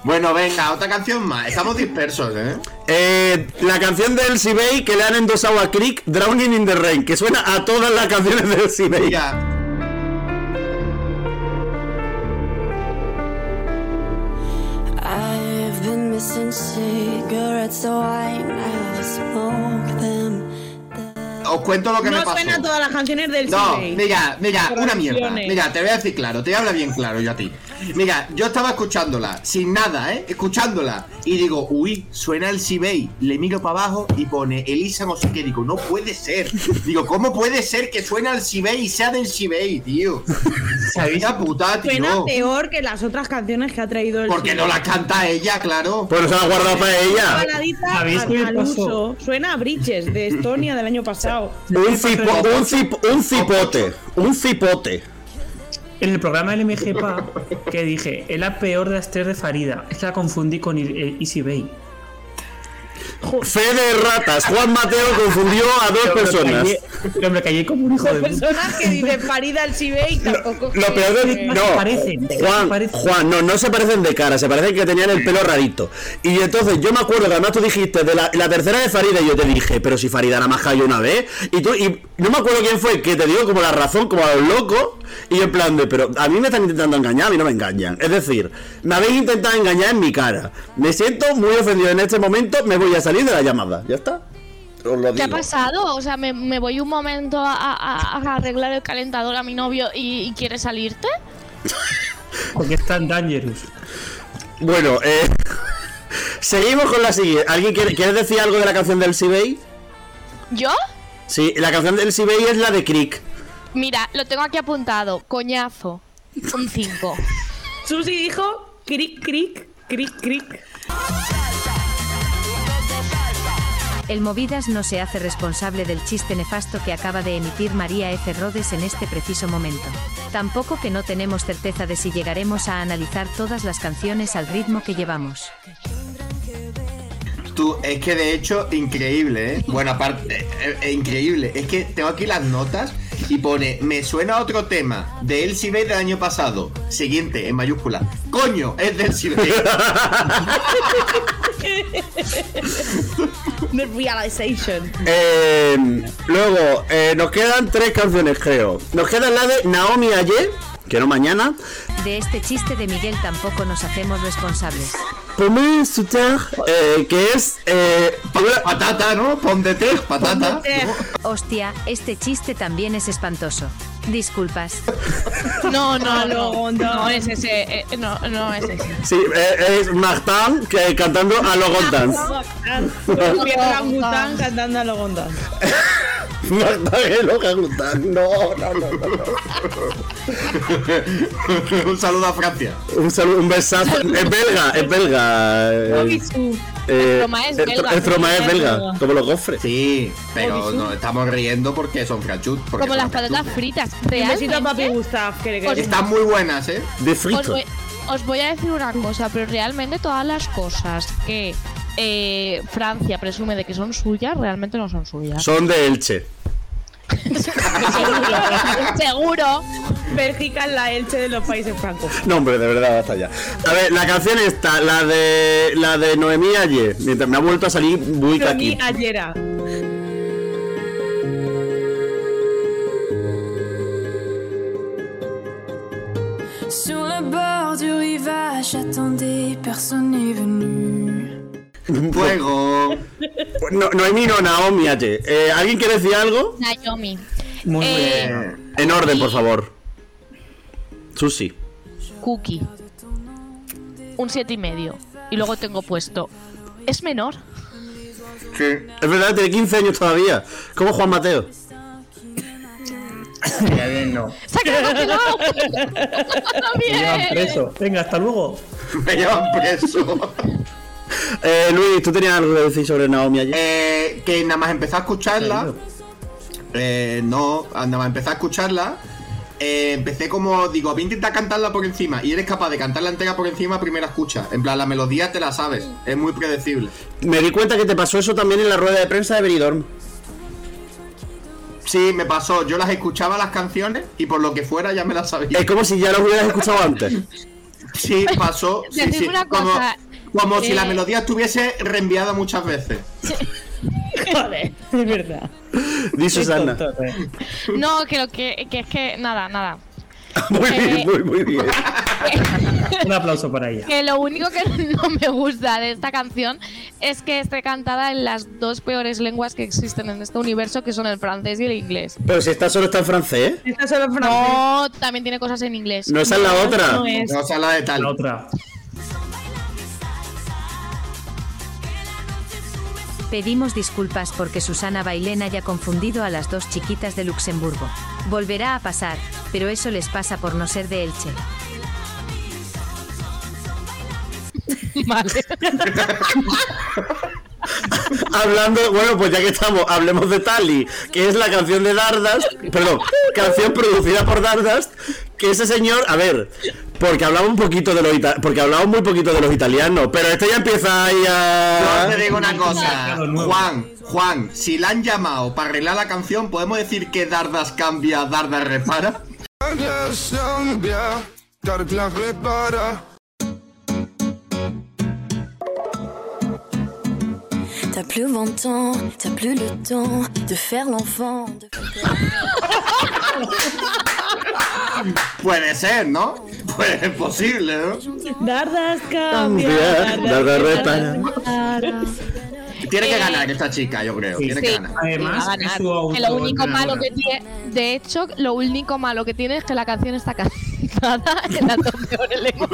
Bueno, venga, otra canción más. Estamos dispersos, ¿eh?
Eh, la canción del Bay que le han endosado a Creek, Drowning in the Rain, que suena a todas las canciones del Bay.
Mira.
I've been missing cigarettes, so I never smoke them.
Os cuento lo que me
No
pasó.
suena todas las canciones del
No, mira, mira, una mierda. Mira, te voy a decir claro, te voy a hablar bien claro yo a ti. Mira, yo estaba escuchándola, sin nada, ¿eh? Escuchándola. Y digo, uy, suena el Sibey. Le miro para abajo y pone Elisa no sé qué. Digo, no puede ser. Digo, ¿cómo puede ser que suena el Sibey y sea del Sibey, tío?
¿Sabéis?
Esa puta,
Suena
tío.
peor que las otras canciones que ha traído el
Porque no la canta ella, claro.
Pues se la ha guardado para ella.
Suena a Bridges de Estonia del año pasado.
Un, cipo- un, cip- un cipote. Un cipote.
En el programa del MGPA que dije, es la peor de las tres de Farida. Es que la confundí con eh, Easy Bay.
Fe de ratas. Juan Mateo confundió a dos personas.
Pero me callé como un hijo de.
Personas que dicen Farida al Sibey tampoco.
Lo peor de
No
no,
se parecen,
Juan,
parecen.
Juan, no, no se parecen de cara, se parecen que tenían el pelo rarito. Y entonces yo me acuerdo que además tú dijiste de la, la tercera de Farida y yo te dije, pero si Farida nada más cayó una vez. Y tú, y no me acuerdo quién fue que te dio como la razón, como a los locos. Y yo en plan de, pero a mí me están intentando engañar, a mí no me engañan. Es decir, me habéis intentado engañar en mi cara. Me siento muy ofendido en este momento, me voy a salir de la llamada. ¿Ya está? Os lo
¿Qué ha pasado? O sea, me, me voy un momento a, a- a arreglar el calentador a mi novio y, y quiere salirte.
Porque es tan dangerous.
Bueno, eh, seguimos con la siguiente. ¿Alguien quiere, quiere decir algo de la canción del Sibey?
¿Yo?
Sí, la canción del Sibey es la de Crick.
Mira, lo tengo aquí apuntado. Coñazo. Un 5.
Susi dijo cric, cric, cric, cric.
El Movidas no se hace responsable del chiste nefasto que acaba de emitir María F. Rodes en este preciso momento. Tampoco que no tenemos certeza de si llegaremos a analizar todas las canciones al ritmo que llevamos.
Tú, es que de hecho, increíble, ¿eh? Bueno, aparte, eh, eh, increíble. Es que tengo aquí las notas y pone, me suena otro tema de El Sibey del año pasado. Siguiente, en mayúscula. Coño, es del Sibey.
The realization.
Eh, luego, eh, nos quedan tres canciones, creo. Nos queda la de Naomi ayer, que no mañana.
De este chiste de Miguel tampoco nos hacemos responsables.
Pomme su terre, eh, que es. Eh,
patata, ¿no? Pon de patata.
Hostia, este chiste también es espantoso. Disculpas.
No, no, no.
no,
es ese. eh, no, no es ese.
sí, eh, es Martin que, cantando a los Gondans.
Orangután cantando a
los Gondans. No, no, no, no, no.
Un saludo a Francia.
Un saludo, un besazo. Es belga, es belga. eh, eh,
Troma es
el-
belga,
el Troma es belga, como los gofres.
Sí, pero nos estamos riendo porque son franchut.
Como
son
las patatas
franchutes.
Fritas.
Un besito a papi
Realmente.
Gustav, que le.
Están muy buenas, ¿eh?
De
Os
frito.
voy, os voy a decir una cosa, pero realmente todas las cosas que eh, Francia presume de que son suyas, realmente no son suyas.
Son de Elche.
Seguro. Seguro.
Bélgica es la Elche de los Países Francos.
No, hombre, de verdad, basta ya. A ver, la canción está, la de la de Noemí ayer, mientras me ha vuelto a salir muy
Noemí
aquí.
Ayera.
Sur le bord du rivage, j'attendais, personne n'est venu.
Fuego.
No, Noemí no, Naomi. Eh, ¿Alguien quiere decir algo?
Naomi.
Muy
Eh,
bien.
En orden, por favor. Susi.
Cookie. Un siete y medio. Y luego tengo puesto. ¿Es menor?
Sí.
Es verdad, tiene 15 años todavía. Como Juan Mateo.
Ya bien, no. Me llevan preso. Venga, hasta luego.
Me llevan preso.
Eh, Luis, ¿tú tenías algo que decir sobre Naomi ayer?
Eh, que nada más empecé a escucharla. Eh, no, nada más empecé a escucharla. eh, empecé como, digo, voy a intentar cantarla por encima. Y eres capaz de cantarla entera por encima a primera escucha. En plan, la melodía te la sabes. Es muy predecible.
Me di cuenta que te pasó eso también en la rueda de prensa de Benidorm.
Sí, me pasó. Yo las escuchaba las canciones y por lo que fuera ya me las sabía.
Es como si ya lo hubieras escuchado antes.
Sí, pasó. Sí,
una
Como,
cosa,
como si
eh,
la melodía estuviese reenviada muchas veces.
Joder, es verdad.
Di Susana.
No, que lo que, que es que. Nada, nada.
Muy
Eh,
bien, muy, muy bien.
Un aplauso para ella.
Que lo único que no me gusta de esta canción es que esté cantada en las dos peores lenguas que existen en este universo, que son el francés y el inglés.
Pero si esta solo está en francés, ¿eh?
Esta solo es francés.
No, también tiene cosas en inglés.
No, esa es la otra.
No es.
No, o sea, la de tal.
La otra.
Pedimos disculpas porque Susana Bailén haya confundido a las dos chiquitas de Luxemburgo. Volverá a pasar, pero eso les pasa por no ser de Elche.
Vale.
Hablando, bueno, pues ya que estamos, hablemos de Tali, que es la canción de Dardast, perdón, canción producida por Dardast, que ese señor, a ver, porque hablaba un poquito de los porque hablaba muy poquito de los italianos, pero este ya empieza ahí a
Yo te digo una cosa. Juan, Juan, si la han llamado para arreglar la canción, ¿podemos decir que Dardas cambia, Dardas repara?
T'as plus 20 ans, t'as plus le temps de faire l'enfant. de-
Puede ser, ¿no? Pues es posible, ¿no?
Dardas
Cambia. Dardas repara.
Tiene que
Eh,
ganar esta chica, yo creo.
Sí.
Tiene que ganar.
Además,
Va a
es
ganar.
su
Que lo único malo que tiene, de hecho, lo único malo que tiene es que la canción está cantada en las dos peores lenguas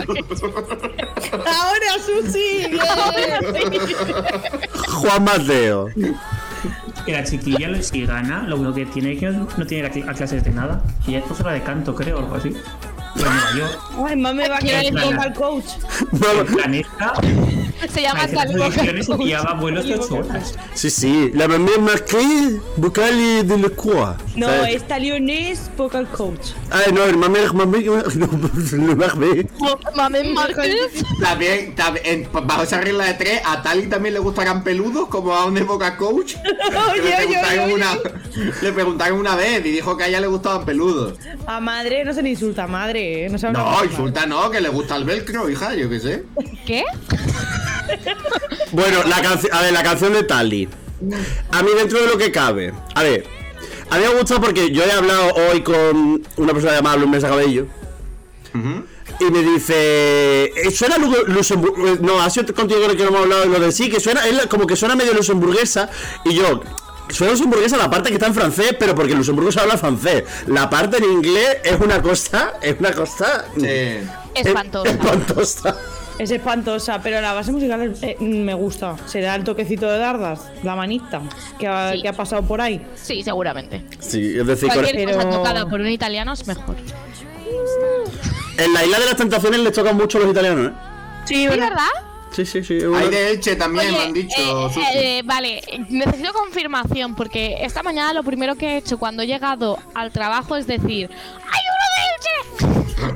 Ahora Susi.
Juan Mateo.
Que la chiquilla, si gana, lo único que tiene es que no, tiene a, clases de nada. Y es profesora de canto, creo, o algo así. Pero mira, yo,
Ay, más me va a quedar el vocal coach.
No,
el planeta,
se llama
audiciones y
Coach.
pillaba vuelos de 8 horas.
sí, sí, la mamá marquée vocale de la croix.
No,
¿sabes?
esta leonés vocal coach.
Ay, no, el mamá, mamá, no, mamá.
Mamen Márquez.
También, también en- bajo esa regla de tres, a Tali también le gustarán peludos, como a un Boca Coach. Que
Oye,
le,
oye,
preguntaron
oye,
una, le preguntaron una vez y dijo que a ella le gustaban peludos.
A madre no se le insulta, madre. No,
insulta no, que le gusta el velcro, hija, yo qué sé.
¿Qué?
Bueno, la canción, a ver, la canción de Tali. A mí dentro de lo que cabe. A ver, a mí me ha gustado porque yo he hablado hoy con una persona llamada Blum Mesa Cabello. Y me dice, eh, suena Lu- Luxemburgo, eh, no, ha sido contigo con el que no hemos hablado de lo de sí, que suena, es como que suena medio luxemburguesa, y yo, suena luxemburguesa la parte que está en francés, pero porque en Luxemburgo se habla francés, la parte en inglés es una cosa, es una cosa
Eh,
Espantosa.
espantosa.
Es espantosa, pero la base musical eh, me gusta. Será el toquecito de Dardas, la manita que ha,
Sí.
que ha pasado por ahí.
Sí, seguramente.
Sí, es decir, con-
Cualquier cosa
Pero-
tocada por un italiano es mejor.
en la isla de las tentaciones les tocan mucho los italianos, ¿eh?
Sí,
¿Sí,
¿verdad?
Sí, sí, sí.
hay de Elche también,
Oye,
me han dicho.
eh,
Susi.
eh, vale, necesito confirmación porque esta mañana lo primero que he hecho cuando he llegado al trabajo es decir ¡Hay uno de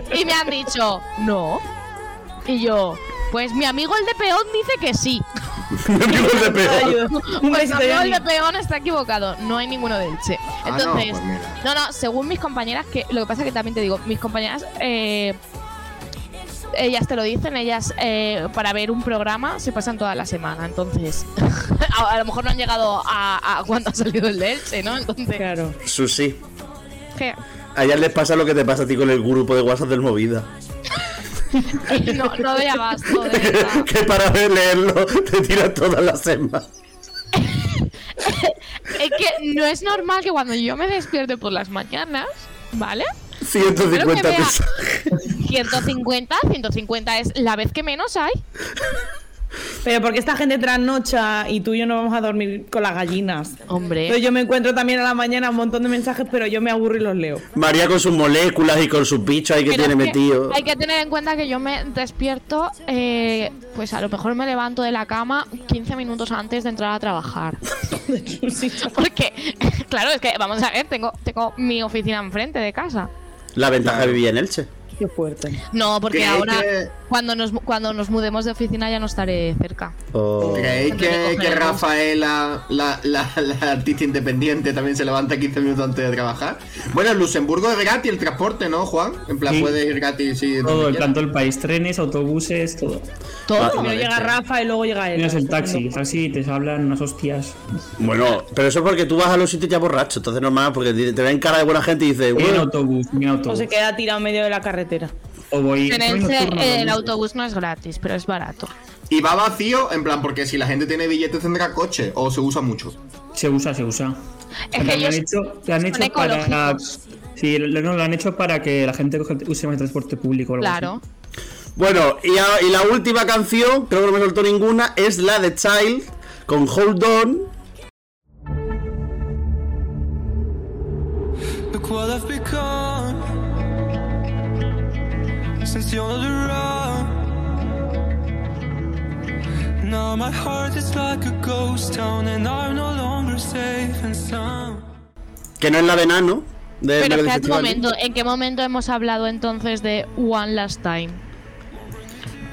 Elche! y me han dicho ¡No! Y yo, pues mi amigo el de peón dice que sí.
Amigos de peor.
Ayuda. Un
Pues mi
besito,
amigo el de peón está equivocado, no hay ninguno de Elche.
Ah, no,
Entonces,
pues mira.
no, no, según mis compañeras, que lo que pasa es que también te digo, mis compañeras, eh, ellas te lo dicen, ellas eh, para ver un programa se pasan toda la semana, entonces a, a lo mejor no han llegado a, a cuando ha salido el de Elche, ¿no? Entonces,
Claro.
Susi,
¿qué?
a ellas les pasa lo que te pasa a ti con el grupo de WhatsApp del Movida.
No, no doy abasto, de
que para ver leerlo te tiras todas las semanas.
Es que no es normal que cuando yo me despierte por las mañanas, ¿vale?
150
Espero que vea-
mensajes.
150, 150 es la vez que menos hay.
Pero porque esta gente trasnocha y tú y yo no vamos a dormir con las gallinas.
Hombre.
Entonces yo me encuentro también a la mañana un montón de mensajes, pero yo me aburro y los leo.
María con sus moléculas y con sus bichos ahí que
Pero
tiene
es que
metido.
Hay que tener en cuenta que yo me despierto, eh, pues a lo mejor me levanto de la cama 15 minutos antes de entrar a trabajar. Porque, claro, es que vamos a ver, tengo, tengo mi oficina enfrente de casa.
La ventaja de vivir en Elche.
Qué fuerte.
No, porque
¿Creéis
ahora
que-
cuando nos cuando nos mudemos de oficina ya no estaré cerca.
O-
¿Creéis
Tendré que
que. Rafaela, la, la, la artista independiente, también se levanta 15 minutos antes de trabajar? Bueno, en Luxemburgo es gratis el transporte, ¿no, Juan? En plan,
Sí.
puedes ir gratis sí,
Todo, el tanto el país, trenes, autobuses, todo.
Todo.
Ah,
Primero llega Rafa y luego llega él.
Miras el taxi, el taxi te hablan unas hostias.
Bueno, pero eso es porque tú vas a los sitios ya borracho, entonces normal, porque te ven cara de buena gente y dices,
En
bueno,
autobús, en
O
autobús.
se queda tirado en medio de la carretera.
O voy.
En
nocturno,
el
autobús.
autobús no es gratis, pero es barato.
Y va vacío, en plan, porque si la gente tiene billetes tendrá coche o se usa mucho.
Se usa, se usa.
Es que
lo han
ellos
hecho, lo han para. Sí, lo, no, lo han hecho para que la gente coge- use más transporte público. o algo
Claro.
Bueno, y, a- y la última canción, creo que no me soltó ninguna, es la de Child con Hold On.
Look what I've become since you're not around. Now my heart is like a ghost town, and I'm no longer safe and sound.
Que no es la de Nano. De
Pero espera un momento, ¿en qué momento hemos hablado entonces de One Last Time?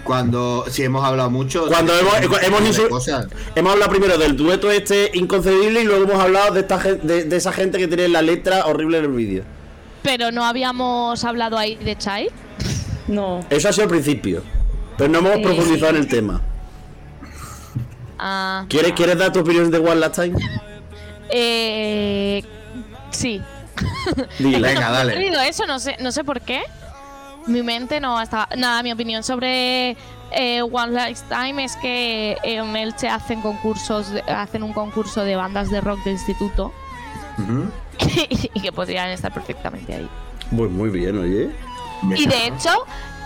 Cuando, si hemos hablado mucho.
Cuando
de-
hemos,
de
hemos, insul-
cosas.
hemos hablado primero del dueto este inconcebible y luego hemos hablado de, esta, de, de esa gente que tiene la letra horrible en el vídeo.
Pero no habíamos hablado ahí de Child.
No.
Eso ha sido el principio. Pero no hemos
Sí.
profundizado en el tema.
Ah,
¿Quieres, ¿Quieres dar tu opinión de One Last Time?
eh, sí.
Dile.
Venga,
He
dale.
eso, no sé, no sé por qué. Mi mente no estaba. Nada, mi opinión sobre eh, One Last Time es que en Elche hacen concursos, de- hacen un concurso de bandas de rock de instituto y que podrían estar perfectamente ahí.
Muy, muy bien, oye.
Y de hecho,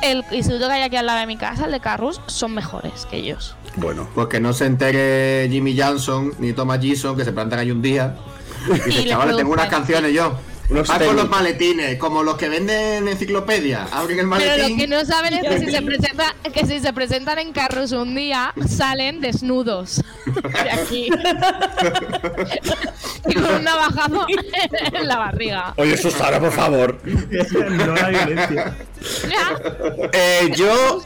el instituto que hay aquí al lado de mi casa, el de Carrus, son mejores que ellos.
Bueno.
Pues que no se entere Jimmy Johnson ni Thomas Gison, que se plantan ahí un día. Y dice,
le
chavales, tengo unas canciones yo.
Unos
Van con los maletines, como los que venden enciclopedia. Abren el
Pero
maletín.
lo que no saben es que si, se presenta, que si se presentan en Carrus un día, salen desnudos de aquí. y con un navajazo en la barriga.
Oye, Susana, por favor.
no la violencia.
Eh, yo.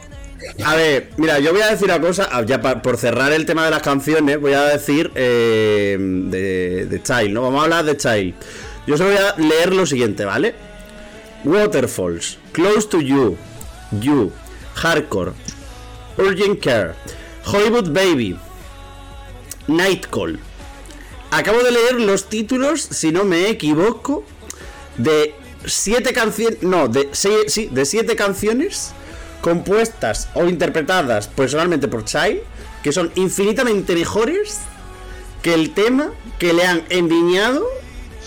A ver, mira, yo voy a decir una cosa. ah, Ya pa- por cerrar el tema de las canciones, voy a decir eh, de, de Child, ¿no? Vamos a hablar de Child. Yo solo voy a leer lo siguiente, ¿vale? Waterfalls, Close to You, You, Hardcore, Urgent Care, Hollywood Baby, Night Call. Acabo de leer los títulos, si no me equivoco, de siete canciones. No, de seis, sí, de siete canciones compuestas o interpretadas personalmente por Child, que son infinitamente mejores que el tema que le han enviñado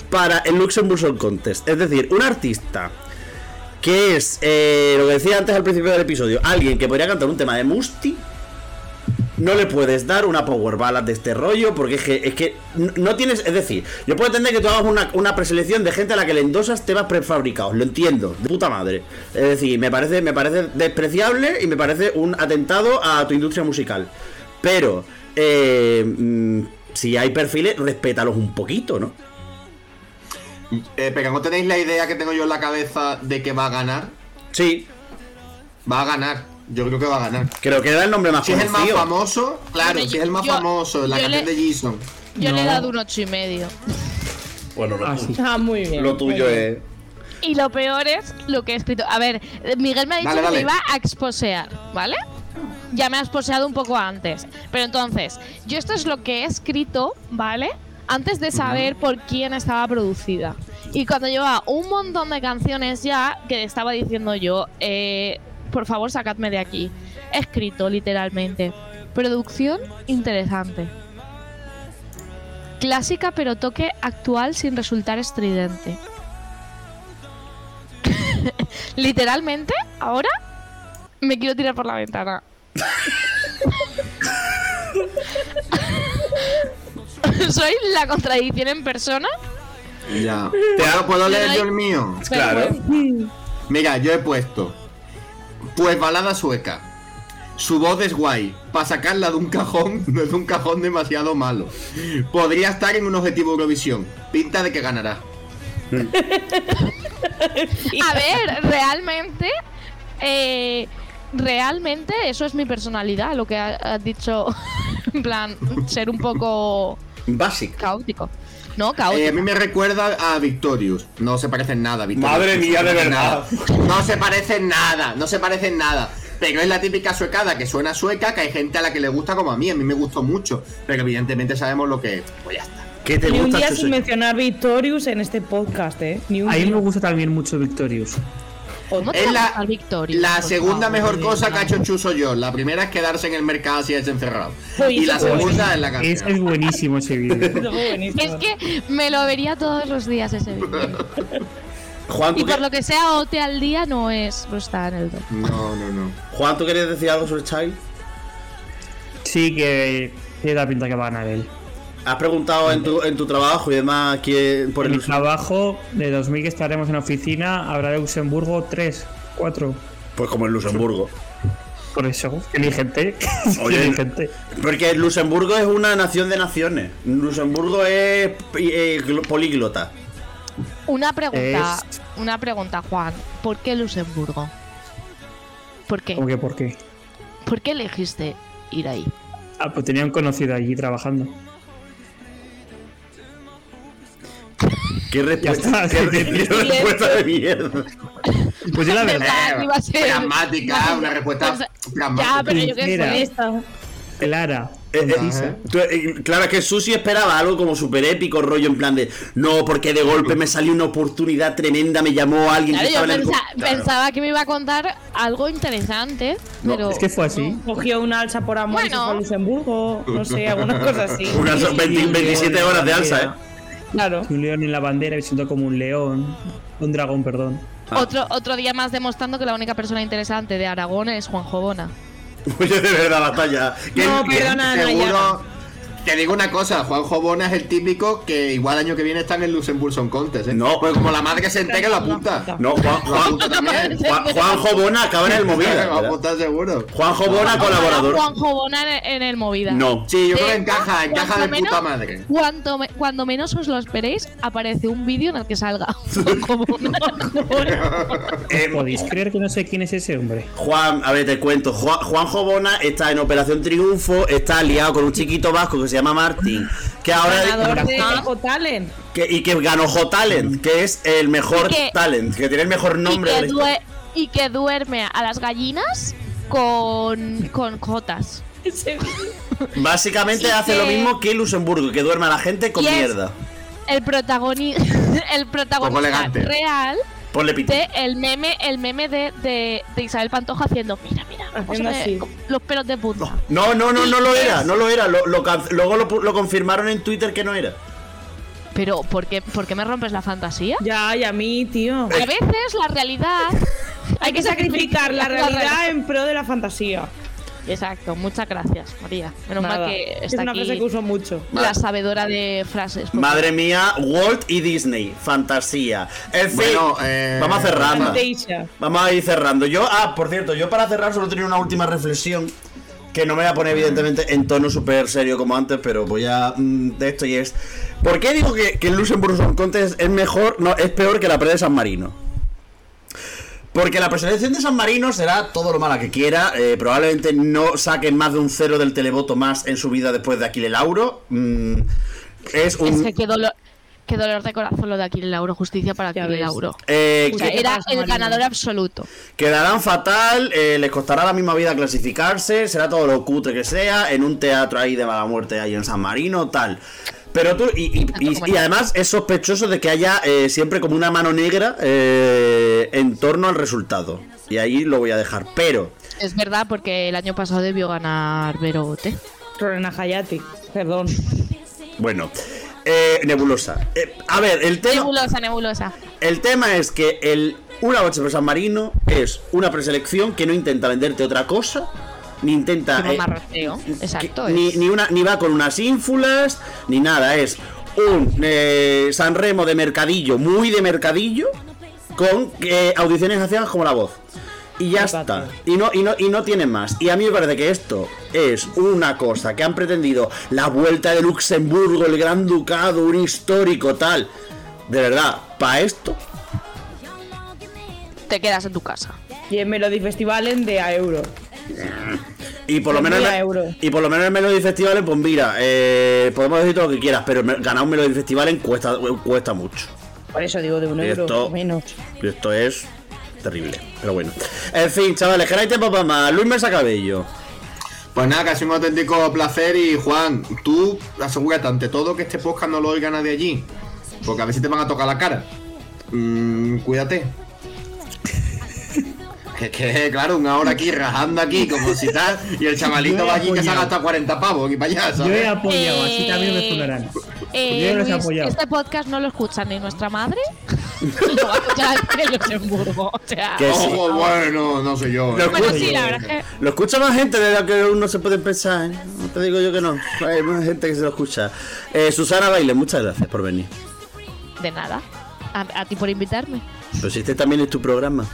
para el Luxembourg Song Contest. Es decir, un artista que es, eh, lo que decía antes al principio del episodio, alguien que podría cantar un tema de Musti, no le puedes dar una power ballad de este rollo porque es que, es que no tienes. Es decir, yo puedo entender que tú hagas una, una preselección de gente a la que le endosas temas prefabricados, lo entiendo, de puta madre. Es decir, me parece, me parece despreciable y me parece un atentado a tu industria musical. Pero, eh, mm, si hay perfiles, respétalos un poquito, ¿no?
Eh, pero ¿no tenéis la idea que tengo yo en la cabeza de que va a ganar?
Sí,
Va a ganar. Yo creo que va a ganar.
creo que era el nombre más
Si es el más
conocido.
famoso, claro,
Bueno,
si es el más
yo-
famoso, la canción
le-
de Jason.
Yo le he
No.
dado un ocho y medio.
Bueno, lo,
Ah.
Ah, muy bien.
lo tuyo
bien.
es.
Y lo peor es lo que he escrito. A ver, Miguel me ha dicho
Dale,
que
dale.
me iba a exposear, ¿vale? Ya me ha exposeado un poco antes. Pero entonces, yo esto es lo que he escrito, ¿vale? Antes de saber por quién estaba producida. Y cuando llevaba un montón de canciones ya, que estaba diciendo yo, eh, por favor, sacadme de aquí. Escrito literalmente. Producción interesante. Clásica pero toque actual sin resultar estridente. Literalmente, ahora me quiero tirar por la ventana. Soy la contradicción en persona.
Ya. ¿Puedo, ¿Puedo leer yo el mío?
Claro.
Mira, yo he puesto. Pues balada sueca. Su voz es guay. Para sacarla de un cajón, no es un cajón demasiado malo. Podría estar en un objetivo Eurovisión. Pinta de que ganará.
A ver, realmente, eh, realmente eso es mi personalidad, lo que ha- has dicho, en plan, ser un poco
Basic.
caótico. No,
Eh, a
caótico.
mí me recuerda a Victorious. No se parecen nada, Victorious.
Madre
No
mía, de verdad.
nada. No se parecen nada, no se parecen nada. Pero es la típica suecada que suena sueca, que hay gente a la que le gusta como a mí. A mí me gustó mucho. Pero evidentemente sabemos lo que es. Pues ya está.
¿Qué te
Ni un
gusta?
día
Chuso?
sin mencionar Victorious en este podcast, ¿eh? Ni un
A mí
día.
me gusta también mucho Victorious.
¿Cómo te
Es
a
la,
Victoria?
la segunda
favor,
mejor cosa que ha hecho Chuso yo. La primera es quedarse en el mercado así es encerrado.
Uy,
Y la segunda es la
Ese
canción.
es buenísimo ese
buenísimo.
Es que me lo vería todos los días ese vídeo.
Juan,
Y
¿tú,
por lo que sea, OT al día no es. No está en el top.
No, no, no.
Juan, ¿tú querías decir algo sobre Child?
Sí, que tiene la pinta que va a ganar él.
Has preguntado en tu, en tu trabajo y demás quién por
En
el
mi trabajo, de 2000 que estaremos en oficina, habrá de Luxemburgo 3, 4.
Pues como en Luxemburgo.
Por eso, que hay gente.
Oye,
que hay gente.
Porque Luxemburgo es una nación de naciones. Luxemburgo es eh, glo- políglota.
Una pregunta,
Es-
una pregunta, Juan. ¿Por qué Luxemburgo? ¿Por qué?
¿Cómo que por qué?
¿Por qué elegiste ir ahí?
Ah, pues tenía un conocido allí trabajando.
¿Qué respuesta, qué, qué respuesta de mierda?
Pues yo la verdad.
Iba a ser-
Pragmática, una respuesta pragmática.
Ya, pero yo qué
Sincera.
sé.
Esta.
Clara.
Eh, eh, tú, eh, claro, es que Susi esperaba algo como súper épico, rollo en plan de no, porque de golpe me salió una oportunidad tremenda, me llamó alguien
Claro,
que
yo
estaba en el.
pensa-
Claro.
pensaba que me iba a contar algo interesante,
No,
pero.
Es que fue así.
Cogió una alza por amor y se
Bueno.
fue a Luxemburgo. No sé, algunas cosas así.
Unas 20 27 horas de alza, ¿eh?
Claro.
Un león en la bandera y siento como un león. Un dragón, perdón.
Otro, otro día más demostrando que la única persona interesante de Aragón es Juan Jobona.
Oye, de verdad, batalla. ¿Qué-
No, perdona.
Seguro. Te digo una cosa, Juanjo Bona es el típico que igual año que viene está en el Luxembourg Song Contest, ¿eh?
No.
pues como la madre se entere lo apunta.
No, Juan, Juan. Juan, Juanjo Bona acaba en el movida.
Lo apunta seguro.
Juanjo Bona, colaborador.
Juan Jobona en, el movida.
No.
Sí, yo creo que encaja, encaja de puta madre.
Cuanto, me- cuando menos os lo esperéis, aparece un vídeo en el que salga Juan Jobona.
Eh,
¿Podéis creer que no sé quién es ese hombre?
Juan, a ver, te cuento. Juan, Juanjo Bona está en Operación Triunfo, está liado con un chiquito vasco que se llama Martín, que ahora
Ganador de Hot Talent.
que, y que ganó Hot Talent, que es el mejor
que-
talent, que tiene el mejor nombre
que y que duerme a las gallinas con, con jotas.
Básicamente
y
hace
que-
lo mismo que Luxemburgo, que duerme a la gente con
Y es-
mierda.
El, protagoni el protagonista real
Ponle pito.
de el meme, el meme de, de, de Isabel Pantoja haciendo, mira,
Haciendo
me-
así.
los pelos de punta.
No, no, no, no lo era, no lo era. Lo, lo can- luego lo, pu- lo confirmaron en Twitter que no era.
Pero, ¿por qué, ¿por qué me rompes la fantasía?
Ya, y a mí, tío.
A veces la realidad.
Hay que sacrificar la realidad en pro de la fantasía.
Exacto, muchas gracias, María. Menos
Nada.
mal que
es
está
una frase
aquí
que uso mucho.
la sabedora de frases.
Madre mía, Walt y Disney, fantasía. En fin,
Bueno, eh,
vamos a cerrar.
Fantasia.
Vamos a ir cerrando. Yo, ah, por cierto, yo para cerrar solo tenía una última reflexión. Que no me voy a poner, evidentemente, en tono súper serio como antes, pero voy a. mm, de esto y es. ¿Por qué digo que, que el Luxembourg Song Contest es mejor, no, es peor que la pre de San Marino? Porque la preselección de San Marino será todo lo mala que quiera. eh, probablemente no saquen más de un cero del televoto más en su vida después de Aquile Lauro. Mm, es un.
Es que qué dolor, qué dolor de corazón lo de Aquile Lauro, justicia para Aquile. Lauro.
eh,
O sea,
¿Qué
era el ganador absoluto.
Quedarán fatal, eh, les costará la misma vida clasificarse, será todo lo cutre que sea, en un teatro ahí de mala muerte ahí en San Marino, tal. Pero tú, y, y- y- y además es sospechoso de que haya eh, siempre como una mano negra eh, en torno al resultado. Y ahí lo voy a dejar. Pero,
Es verdad, porque el año pasado debió ganar Verote.
Rorena Hayati. Perdón.
bueno, eh, nebulosa. Eh, a ver, el tema,
Nebulosa, nebulosa.
el tema es que el Una Noche por San Marino es una preselección que no intenta venderte otra cosa, ni intenta... Eh,
mamarracheo. Exacto.
Que ni,
es-
ni una, ni va con unas ínfulas, ni nada. Es un eh, San Remo de mercadillo, muy de mercadillo, con eh, audiciones hacia como la voz. Y ya
Exacto.
está. Y no, y, no, y no tienen más. Y a mí me parece que esto es una cosa que han pretendido la vuelta de Luxemburgo, el Gran Ducado, un histórico tal. De verdad, para esto,
Te quedas en tu casa.
Y en Melody Festival en de a euro.
Y por lo menos. el-
euro.
Y por lo menos el Melody Festival, pues mira, eh, podemos decir todo lo que quieras, pero ganar un Melody Festival cuesta, cuesta mucho.
Por eso digo de un
Y
euro
esto-
o menos.
Y esto es terrible. Pero bueno. En fin, chavales, que no hay tiempo para más. Luis Mesa Cabello.
Pues nada, que ha sido un auténtico placer y Juan, tú asegúrate ante todo que este podcast no lo oiga nadie allí. Porque a ver si te van a tocar la cara. Mm, cuídate. Que, que, claro, una hora aquí rajando aquí como si tal, y el chavalito va allí que se ha gastado 40 pavos y para allá,
Yo he
¿sabes?
apoyado, así también me
Eh,
funarán.
Eh,
Yo los he
Luis,
apoyado.
este podcast no lo escucha ni nuestra madre, ni lo va a escuchar en Luxemburgo. O sea,
Que sí.
Ojo, bueno, no sé yo.
Lo
¿eh?
bueno,
escucho.
sí, la verdad es que
Lo escucha más gente de la que uno se puede pensar, ¿eh? No te digo yo que no. Hay más gente que se lo escucha. Eh, Susana Baile, muchas gracias por venir.
de nada. A, a ti por invitarme.
Pero si este también es tu programa.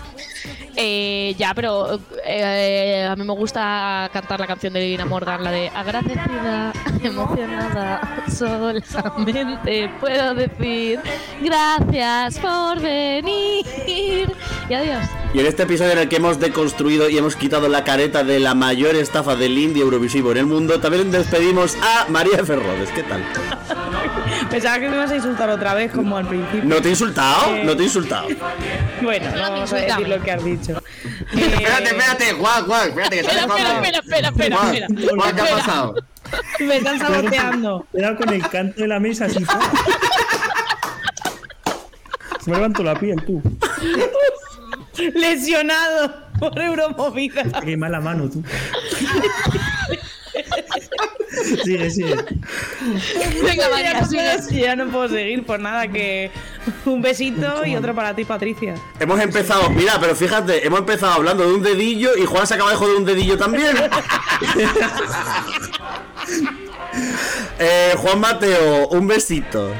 Eh, ya, pero eh, a mí me gusta cantar la canción de Lina Morgan, la de agradecida, emocionada, solamente puedo decir gracias por venir y adiós.
Y en este episodio en el que hemos deconstruido y hemos quitado la careta de la mayor estafa del indie eurovisivo en el mundo, también despedimos a María Ferrodes. ¿Qué tal?
Pensaba que me ibas a insultar otra vez, como al principio.
¿No te he insultado?
Eh.
No te he insultado.
Bueno, no
No,
vamos a decir lo que has dicho.
Espérate,
Eh,
espérate, Juan, Juan, espérate, que te
Espera, espera, espera, espera, espera,
Juan,
espera.
Juan, ¿qué ha pasado?
Me están saboteando.
Cuidado con el canto de la mesa así. Se me levantó la piel, tú.
Lesionado por Euromovida.
Qué mala mano, tú. sigue, sigue.
Venga,
ya,
María,
no
sigue.
puedo, ya no puedo seguir por nada que un besito y otro para ti, Patricia.
Hemos empezado, mira, pero fíjate, hemos empezado hablando de un dedillo y Juan se acaba de joder un dedillo también. eh, Juan Mateo, un besito.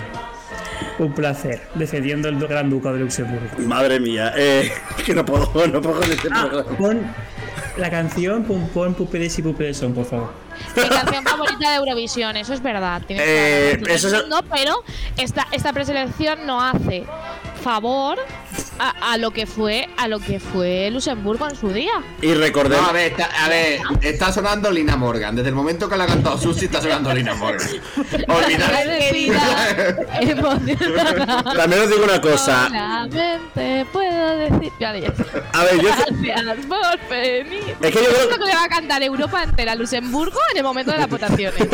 Un placer. Defendiendo el Gran Ducado de Luxemburgo.
Madre mía, eh, que no puedo, no puedo con este
Ah,
programa.
pon la canción, pon, pon Pupedes y Pupedes son, por favor.
Mi canción favorita de Eurovisión, eso es verdad.
Eh, eso es-
mundo, pero esta, esta preselección no hace favor a, a lo que fue a lo que fue Luxemburgo en su día.
Y recordemos.
No, a ver, está, a ver, está sonando Lina Morgan. Desde el momento que la ha cantado Susi, está sonando Lina Morgan.
También os digo una cosa.
Solamente puedo decir. Ya, ya.
A ver, yo.
Gracias por venir.
Es que yo creo-
que le va a cantar Europa entera a Luxemburgo en el momento de las votaciones.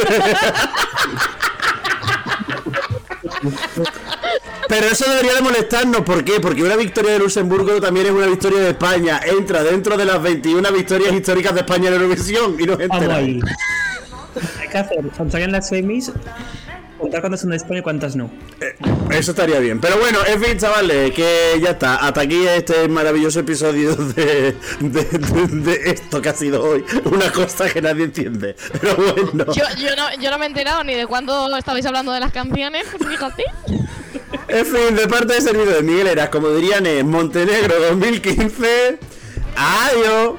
Pero eso debería de molestarnos, ¿por qué? Porque una victoria de Luxemburgo también es una victoria de España. Entra dentro de las 21 victorias históricas de España en Eurovisión y nos
Vamos
entera.
ahí. Hay que hacer, cuando salgan las semis, contar cuántas son de España y cuántas no.
Eso estaría bien. Pero bueno, en fin, chavales, que ya está. Hasta aquí este maravilloso episodio de, de, de- de esto que ha sido hoy. Una cosa que nadie entiende. Pero bueno.
Yo, yo, no, yo no me he enterado ni de cuándo estabais hablando de las canciones, fíjate.
En fin, de parte de servicio de Miguel Eras, como dirían en Montenegro 2015. Adiós.